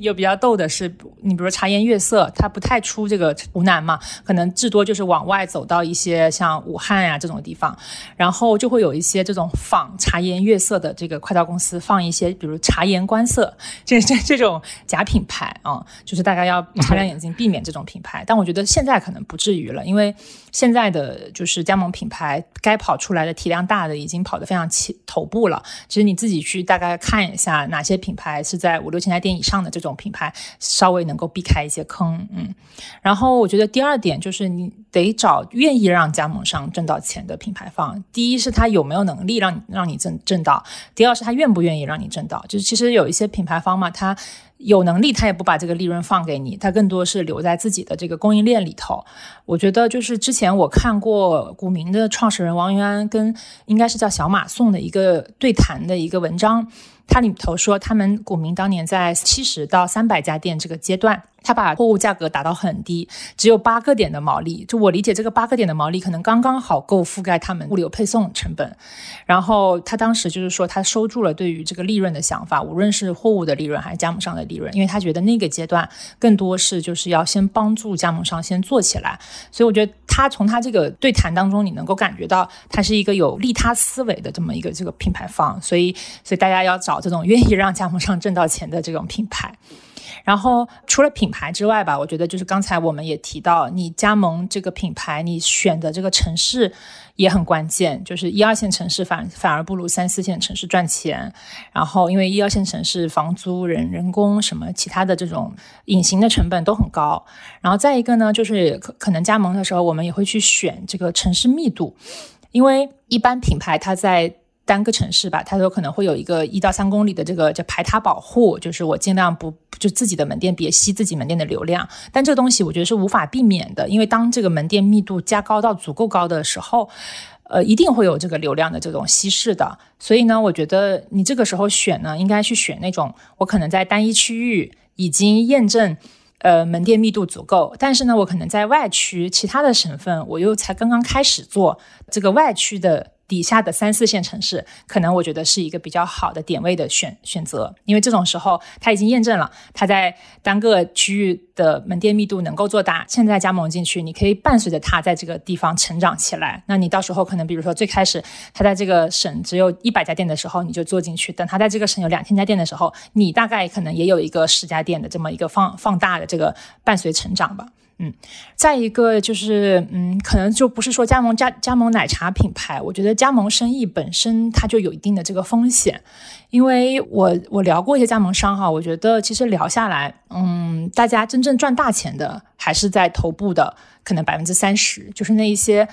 有比较逗的是，你比如茶颜悦色，它不太出这个湖南嘛，可能至多就是往外走到一些像武汉呀这种地方，然后就会有一些这种仿茶颜悦色的这个快招公司放一些，比如茶颜观色这 [laughs] 这这种假品牌啊，就是大家要擦亮眼睛，避免这种品牌。但我觉得现在可能不至于了，因为现在的就是加盟品牌该跑出来的体量大的已经跑得非常起头部了。其实你自己去大概。看一下哪些品牌是在五六千家店以上的这种品牌，稍微能够避开一些坑，嗯。然后我觉得第二点就是你得找愿意让加盟商挣到钱的品牌方。第一是他有没有能力让你让你挣挣到，第二是他愿不愿意让你挣到。就是其实有一些品牌方嘛，他。有能力，他也不把这个利润放给你，他更多是留在自己的这个供应链里头。我觉得就是之前我看过股民的创始人王云安跟应该是叫小马送的一个对谈的一个文章，他里头说他们股民当年在七十到三百家店这个阶段。他把货物价格打到很低，只有八个点的毛利。就我理解，这个八个点的毛利可能刚刚好够覆盖他们物流配送成本。然后他当时就是说，他收住了对于这个利润的想法，无论是货物的利润还是加盟商的利润，因为他觉得那个阶段更多是就是要先帮助加盟商先做起来。所以我觉得他从他这个对谈当中，你能够感觉到他是一个有利他思维的这么一个这个品牌方。所以，所以大家要找这种愿意让加盟商挣到钱的这种品牌。然后除了品牌之外吧，我觉得就是刚才我们也提到，你加盟这个品牌，你选的这个城市也很关键。就是一二线城市反反而不如三四线城市赚钱。然后因为一二线城市房租、人人工什么其他的这种隐形的成本都很高。然后再一个呢，就是可可能加盟的时候，我们也会去选这个城市密度，因为一般品牌它在。单个城市吧，它都可能会有一个一到三公里的这个叫排他保护，就是我尽量不就自己的门店别吸自己门店的流量。但这个东西我觉得是无法避免的，因为当这个门店密度加高到足够高的时候，呃，一定会有这个流量的这种稀释的。所以呢，我觉得你这个时候选呢，应该去选那种我可能在单一区域已经验证，呃，门店密度足够，但是呢，我可能在外区其他的省份，我又才刚刚开始做这个外区的。底下的三四线城市，可能我觉得是一个比较好的点位的选选择，因为这种时候它已经验证了，它在单个区域的门店密度能够做大。现在加盟进去，你可以伴随着它在这个地方成长起来。那你到时候可能，比如说最开始它在这个省只有一百家店的时候，你就做进去；等它在这个省有两千家店的时候，你大概可能也有一个十家店的这么一个放放大的这个伴随成长吧。嗯，再一个就是，嗯，可能就不是说加盟加加盟奶茶品牌，我觉得加盟生意本身它就有一定的这个风险，因为我我聊过一些加盟商哈，我觉得其实聊下来，嗯，大家真正赚大钱的还是在头部的，可能百分之三十，就是那一些。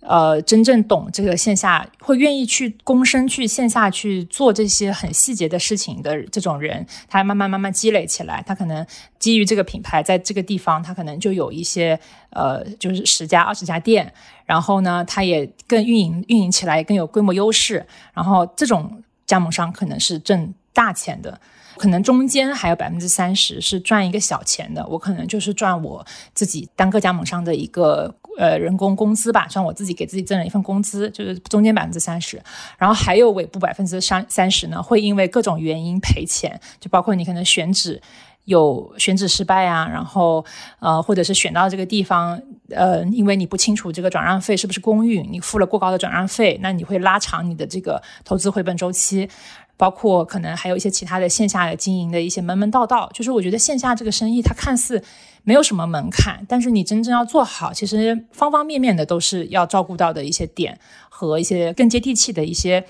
呃，真正懂这个线下，会愿意去躬身去线下去做这些很细节的事情的这种人，他慢慢慢慢积累起来，他可能基于这个品牌，在这个地方，他可能就有一些呃，就是十家二十家店，然后呢，他也更运营运营起来更有规模优势，然后这种加盟商可能是挣大钱的。可能中间还有百分之三十是赚一个小钱的，我可能就是赚我自己单个加盟商的一个呃人工工资吧，算我自己给自己挣了一份工资，就是中间百分之三十，然后还有尾部百分之三三十呢，会因为各种原因赔钱，就包括你可能选址。有选址失败啊，然后呃，或者是选到这个地方，呃，因为你不清楚这个转让费是不是公允，你付了过高的转让费，那你会拉长你的这个投资回本周期，包括可能还有一些其他的线下的经营的一些门门道道。就是我觉得线下这个生意它看似没有什么门槛，但是你真正要做好，其实方方面面的都是要照顾到的一些点和一些更接地气的一些。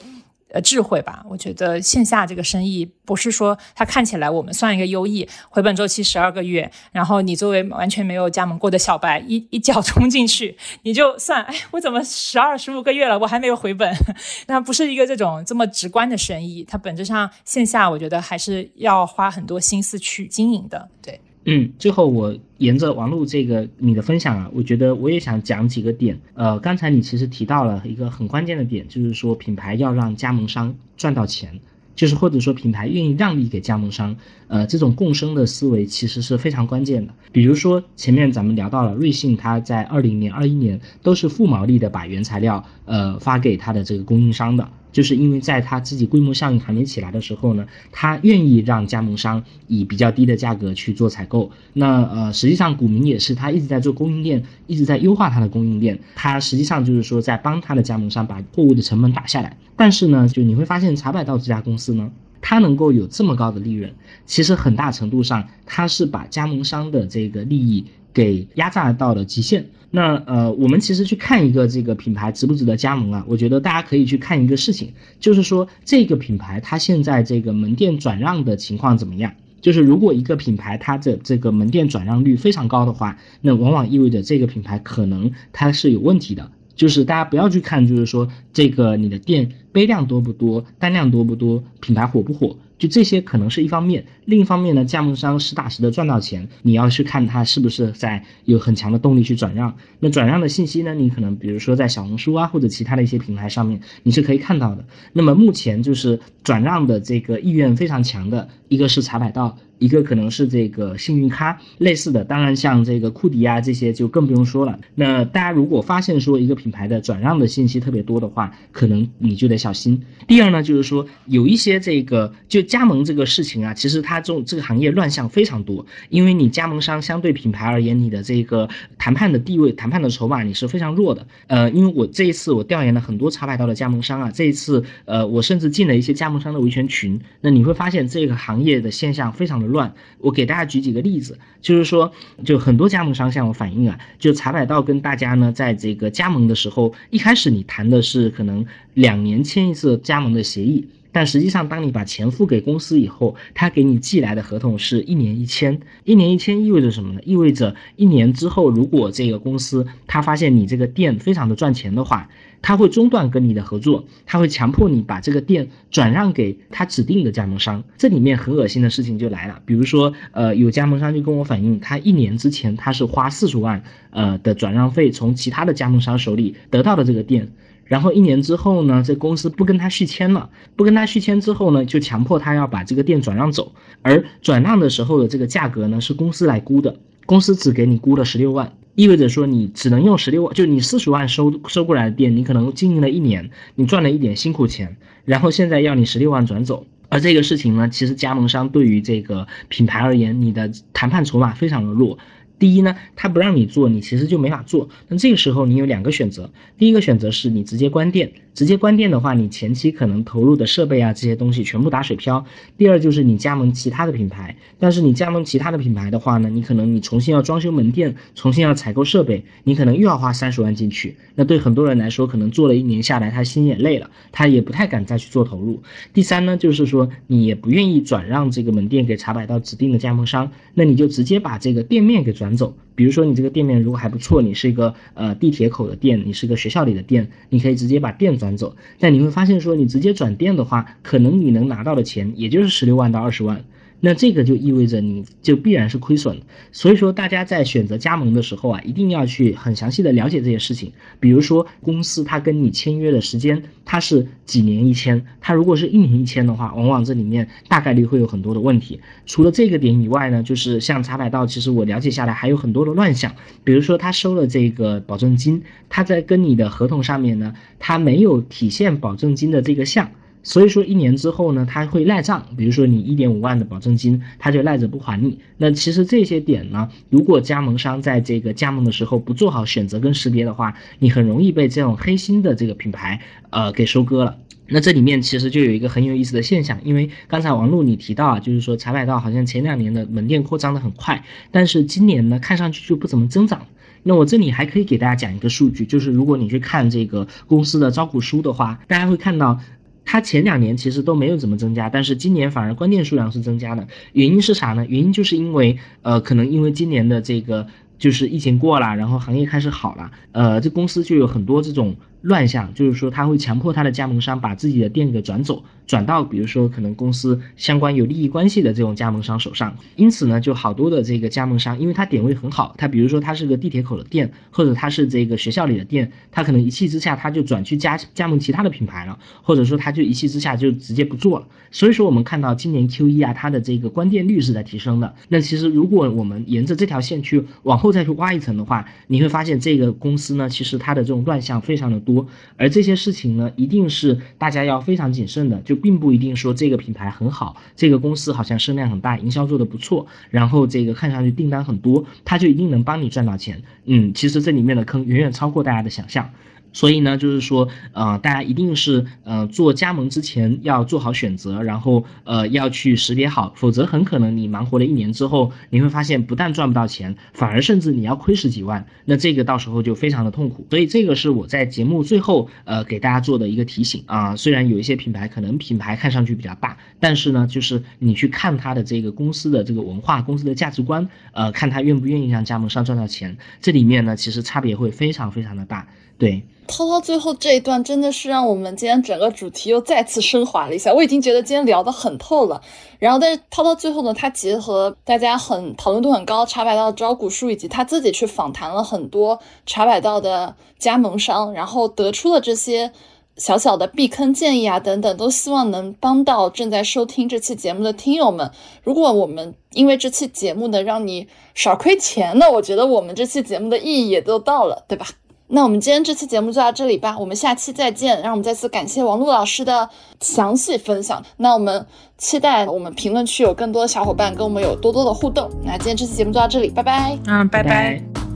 呃，智慧吧，我觉得线下这个生意不是说它看起来我们算一个优异回本周期十二个月，然后你作为完全没有加盟过的小白一一脚冲进去，你就算哎，我怎么十二十五个月了，我还没有回本？[laughs] 那不是一个这种这么直观的生意，它本质上线下我觉得还是要花很多心思去经营的，对。
嗯，最后我沿着王璐这个你的分享啊，我觉得我也想讲几个点。呃，刚才你其实提到了一个很关键的点，就是说品牌要让加盟商赚到钱，就是或者说品牌愿意让利给加盟商。呃，这种共生的思维其实是非常关键的。比如说前面咱们聊到了瑞幸，它在二零年、二一年都是负毛利的把原材料呃发给它的这个供应商的。就是因为在他自己规模效应还没起来的时候呢，他愿意让加盟商以比较低的价格去做采购。那呃，实际上股民也是他一直在做供应链，一直在优化他的供应链。他实际上就是说在帮他的加盟商把货物的成本打下来。但是呢，就你会发现茶百道这家公司呢，它能够有这么高的利润，其实很大程度上它是把加盟商的这个利益给压榨到了极限。那呃，我们其实去看一个这个品牌值不值得加盟啊？我觉得大家可以去看一个事情，就是说这个品牌它现在这个门店转让的情况怎么样？就是如果一个品牌它的这个门店转让率非常高的话，那往往意味着这个品牌可能它是有问题的。就是大家不要去看，就是说这个你的店杯量多不多，单量多不多，品牌火不火。就这些可能是一方面，另一方面呢，加盟商实打实的赚到钱，你要去看他是不是在有很强的动力去转让。那转让的信息呢，你可能比如说在小红书啊或者其他的一些平台上面，你是可以看到的。那么目前就是转让的这个意愿非常强的，一个是茶百道。一个可能是这个幸运咖类似的，当然像这个库迪啊这些就更不用说了。那大家如果发现说一个品牌的转让的信息特别多的话，可能你就得小心。第二呢，就是说有一些这个就加盟这个事情啊，其实它这种这个行业乱象非常多，因为你加盟商相对品牌而言，你的这个谈判的地位、谈判的筹码你是非常弱的。呃，因为我这一次我调研了很多茶百道的加盟商啊，这一次呃我甚至进了一些加盟商的维权群，那你会发现这个行行业的现象非常的。乱，我给大家举几个例子，就是说，就很多加盟商向我反映啊，就茶百道跟大家呢，在这个加盟的时候，一开始你谈的是可能两年签一次加盟的协议，但实际上当你把钱付给公司以后，他给你寄来的合同是一年一签，一年一签意味着什么呢？意味着一年之后，如果这个公司他发现你这个店非常的赚钱的话。他会中断跟你的合作，他会强迫你把这个店转让给他指定的加盟商。这里面很恶心的事情就来了，比如说，呃，有加盟商就跟我反映，他一年之前他是花四十万，呃的转让费从其他的加盟商手里得到的这个店，然后一年之后呢，这公司不跟他续签了，不跟他续签之后呢，就强迫他要把这个店转让走，而转让的时候的这个价格呢是公司来估的，公司只给你估了十六万。意味着说你只能用十六万，就你四十万收收过来的店，你可能经营了一年，你赚了一点辛苦钱，然后现在要你十六万转走，而这个事情呢，其实加盟商对于这个品牌而言，你的谈判筹码非常的弱。第一呢，他不让你做，你其实就没法做。那这个时候你有两个选择，第一个选择是你直接关店。直接关店的话，你前期可能投入的设备啊这些东西全部打水漂。第二就是你加盟其他的品牌，但是你加盟其他的品牌的话呢，你可能你重新要装修门店，重新要采购设备，你可能又要花三十万进去。那对很多人来说，可能做了一年下来，他心也累了，他也不太敢再去做投入。第三呢，就是说你也不愿意转让这个门店给茶百道指定的加盟商，那你就直接把这个店面给转转走。比如说你这个店面如果还不错，你是一个呃地铁口的店，你是个学校里的店，你可以直接把店。转走，但你会发现说，你直接转店的话，可能你能拿到的钱也就是十六万到二十万。那这个就意味着你就必然是亏损。所以说，大家在选择加盟的时候啊，一定要去很详细的了解这些事情。比如说，公司它跟你签约的时间，它是几年一签？它如果是一年一签的话，往往这里面大概率会有很多的问题。除了这个点以外呢，就是像茶百道，其实我了解下来还有很多的乱象。比如说，他收了这个保证金，他在跟你的合同上面呢，他没有体现保证金的这个项。所以说一年之后呢，他会赖账，比如说你一点五万的保证金，他就赖着不还你。那其实这些点呢，如果加盟商在这个加盟的时候不做好选择跟识别的话，你很容易被这种黑心的这个品牌呃给收割了。那这里面其实就有一个很有意思的现象，因为刚才王璐你提到啊，就是说茶百道好像前两年的门店扩张的很快，但是今年呢看上去就不怎么增长。那我这里还可以给大家讲一个数据，就是如果你去看这个公司的招股书的话，大家会看到。它前两年其实都没有怎么增加，但是今年反而关店数量是增加的。原因是啥呢？原因就是因为，呃，可能因为今年的这个就是疫情过了，然后行业开始好了，呃，这公司就有很多这种。乱象就是说，他会强迫他的加盟商把自己的店给转走，转到比如说可能公司相关有利益关系的这种加盟商手上。因此呢，就好多的这个加盟商，因为他点位很好，他比如说他是个地铁口的店，或者他是这个学校里的店，他可能一气之下他就转去加加盟其他的品牌了，或者说他就一气之下就直接不做了。所以说我们看到今年 Q 一啊，它的这个关店率是在提升的。那其实如果我们沿着这条线去往后再去挖一层的话，你会发现这个公司呢，其实它的这种乱象非常的多。而这些事情呢，一定是大家要非常谨慎的，就并不一定说这个品牌很好，这个公司好像声量很大，营销做的不错，然后这个看上去订单很多，它就一定能帮你赚到钱。嗯，其实这里面的坑远远超过大家的想象。所以呢，就是说，呃，大家一定是，呃，做加盟之前要做好选择，然后，呃，要去识别好，否则很可能你忙活了一年之后，你会发现不但赚不到钱，反而甚至你要亏十几万，那这个到时候就非常的痛苦。所以这个是我在节目最后，呃，给大家做的一个提醒啊。虽然有一些品牌可能品牌看上去比较大，但是呢，就是你去看它的这个公司的这个文化、公司的价值观，呃，看他愿不愿意让加盟商赚到钱，这里面呢，其实差别会非常非常的大。对，
涛涛最后这一段真的是让我们今天整个主题又再次升华了一下。我已经觉得今天聊得很透了，然后但是涛涛最后呢，他结合大家很讨论度很高茶百道招股书，以及他自己去访谈了很多茶百道的加盟商，然后得出了这些小小的避坑建议啊等等，都希望能帮到正在收听这期节目的听友们。如果我们因为这期节目呢让你少亏钱呢，我觉得我们这期节目的意义也都到了，对吧？那我们今天这期节目就到这里吧，我们下期再见。让我们再次感谢王璐老师的详细分享。那我们期待我们评论区有更多的小伙伴跟我们有多多的互动。那今天这期节目就到这里，拜拜。
嗯，拜拜。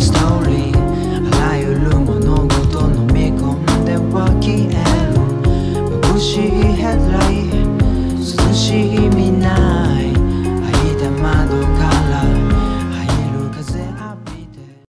Stone.